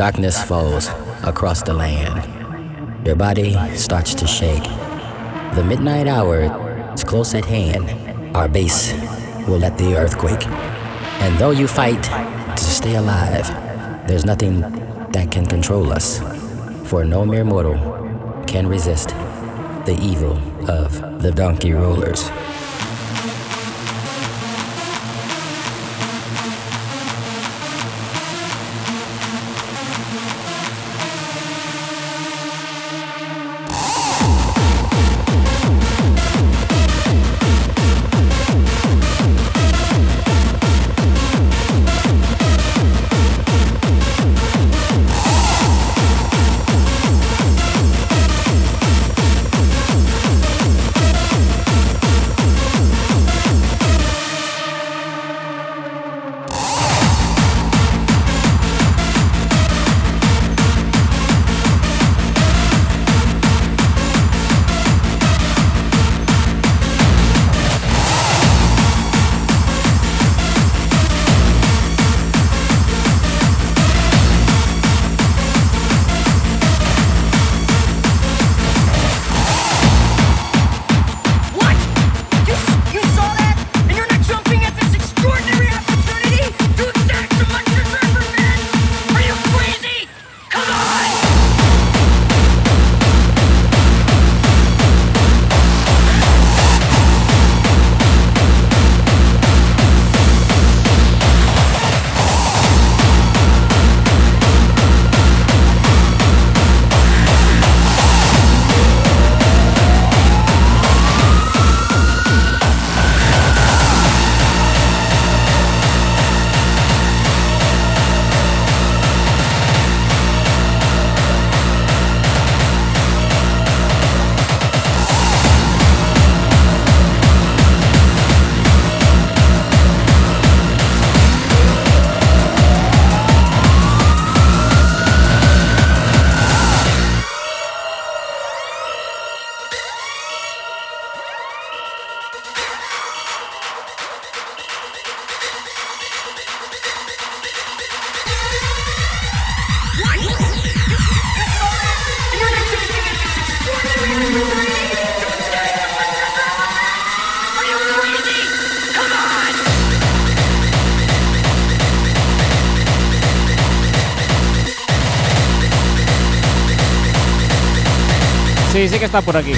Darkness falls across the land. Your body starts to shake. The midnight hour is close at hand. Our base will let the earthquake. And though you fight to stay alive, there's nothing that can control us. For no mere mortal can resist the evil of the donkey rulers. Está por aquí.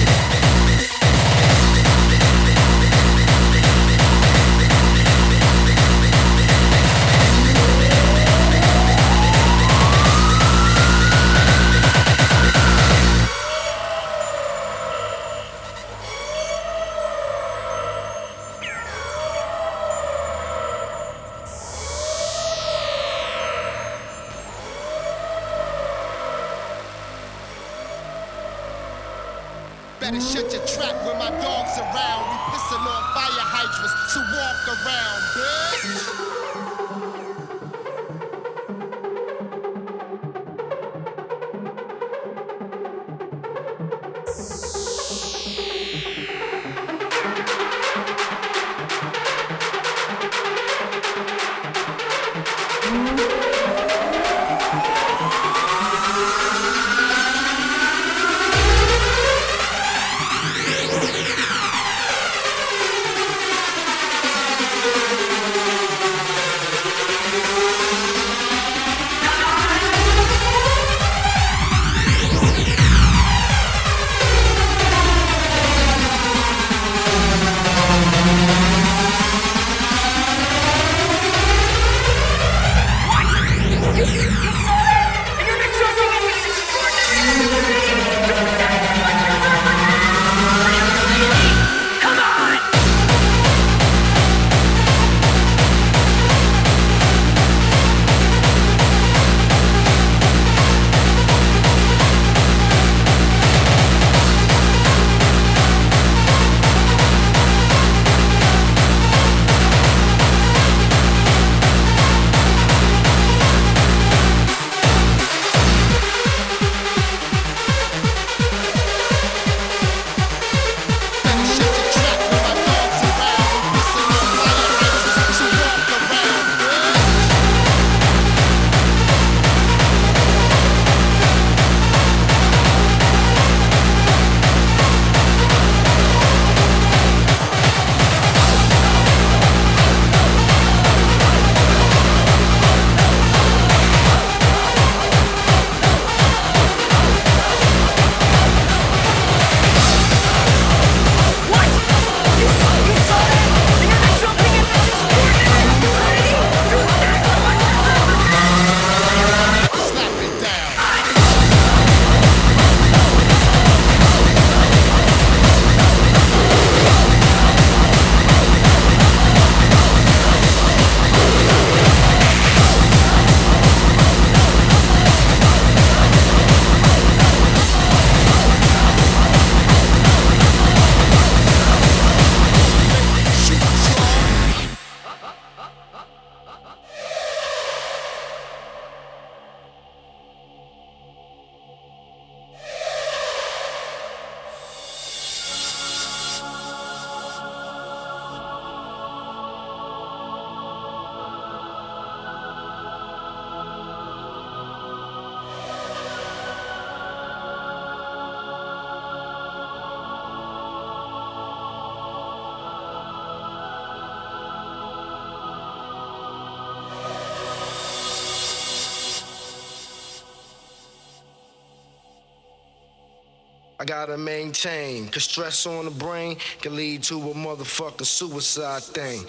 gotta maintain. Cause stress on the brain can lead to a motherfucking suicide thing.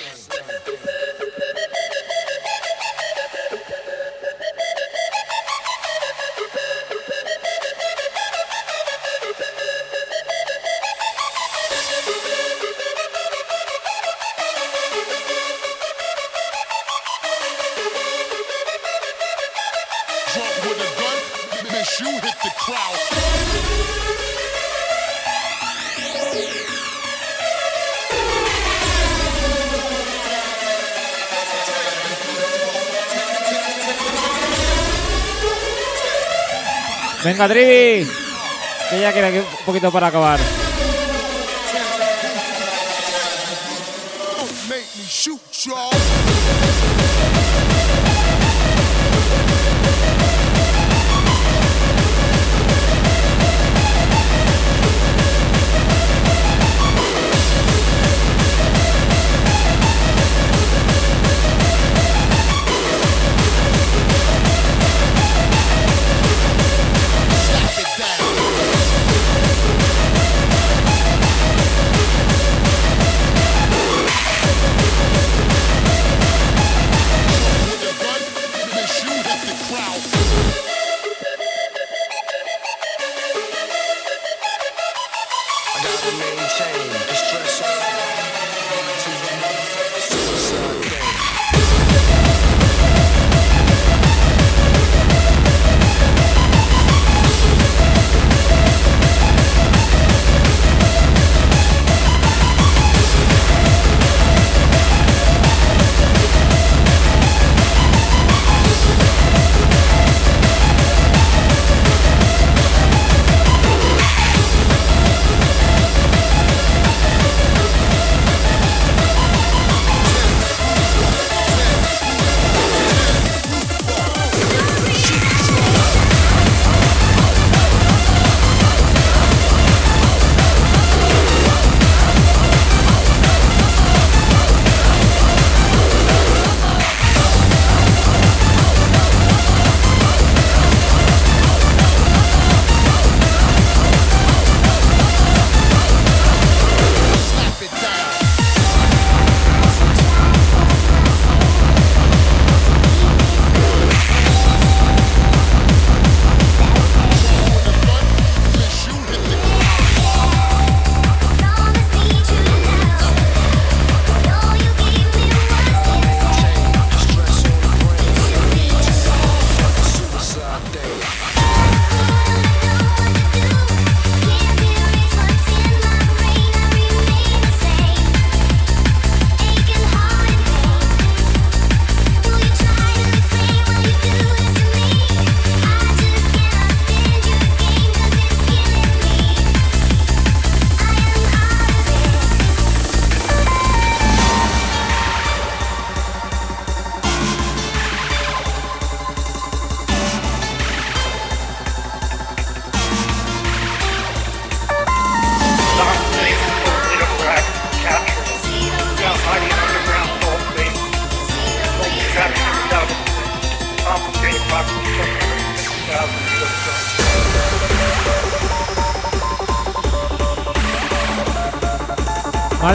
Venga, Que ya queda un poquito para acabar.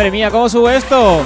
Madre mía, ¿cómo sube esto?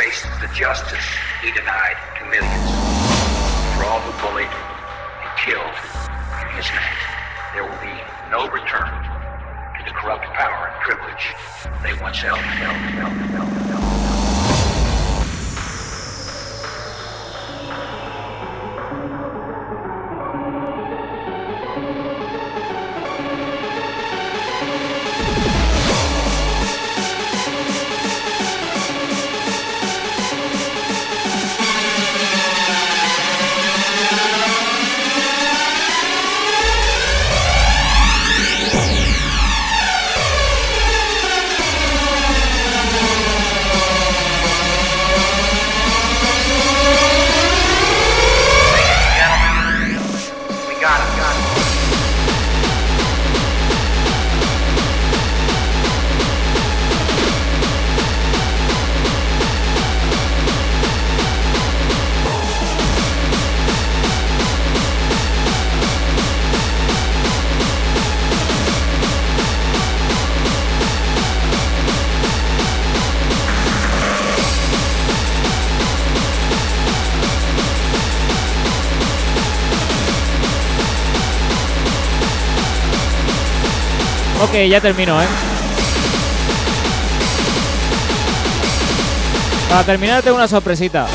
Face the justice he denied to millions. For all who bullied and killed in his name, there will be no return to the corrupt power and privilege they once held. held, held, held, held. Ok, ya termino, ¿eh? Para terminar tengo una sorpresita.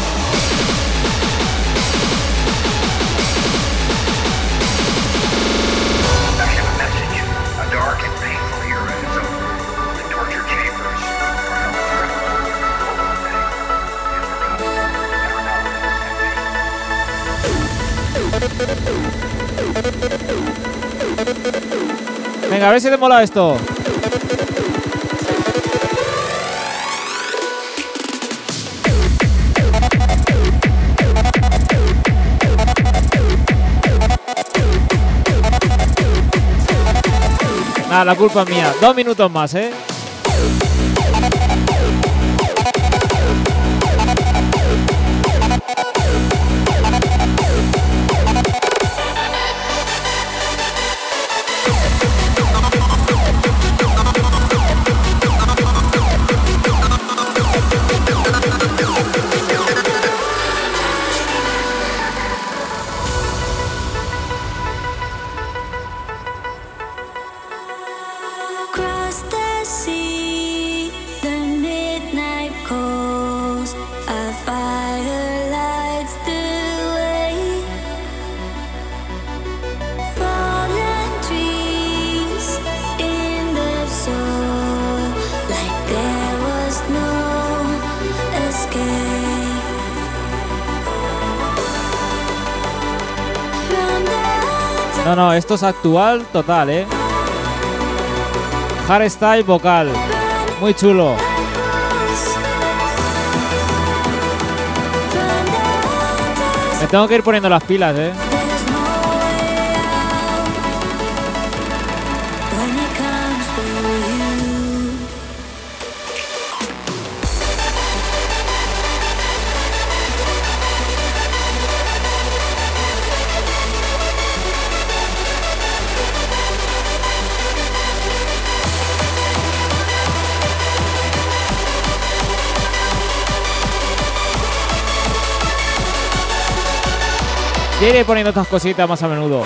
Venga, a ver si te mola esto. Nada, la culpa es mía. Dos minutos más, ¿eh? Esto es actual total, ¿eh? Hardstyle vocal. Muy chulo. Me tengo que ir poniendo las pilas, ¿eh? Ya iré poniendo estas cositas más a menudo.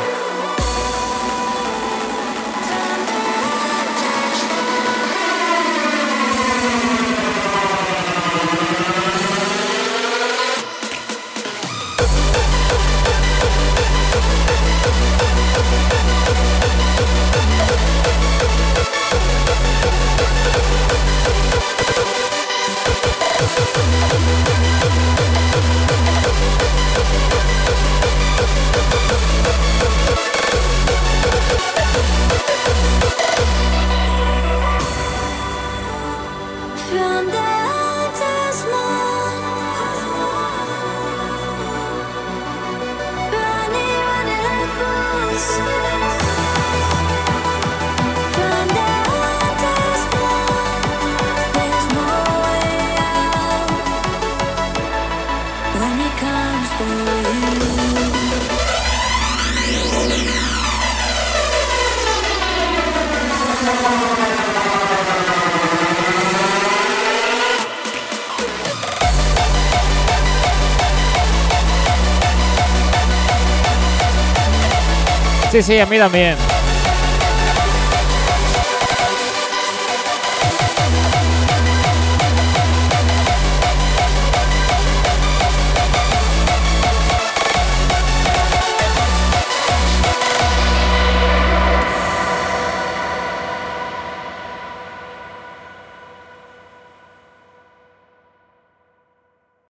Sí, a mí también.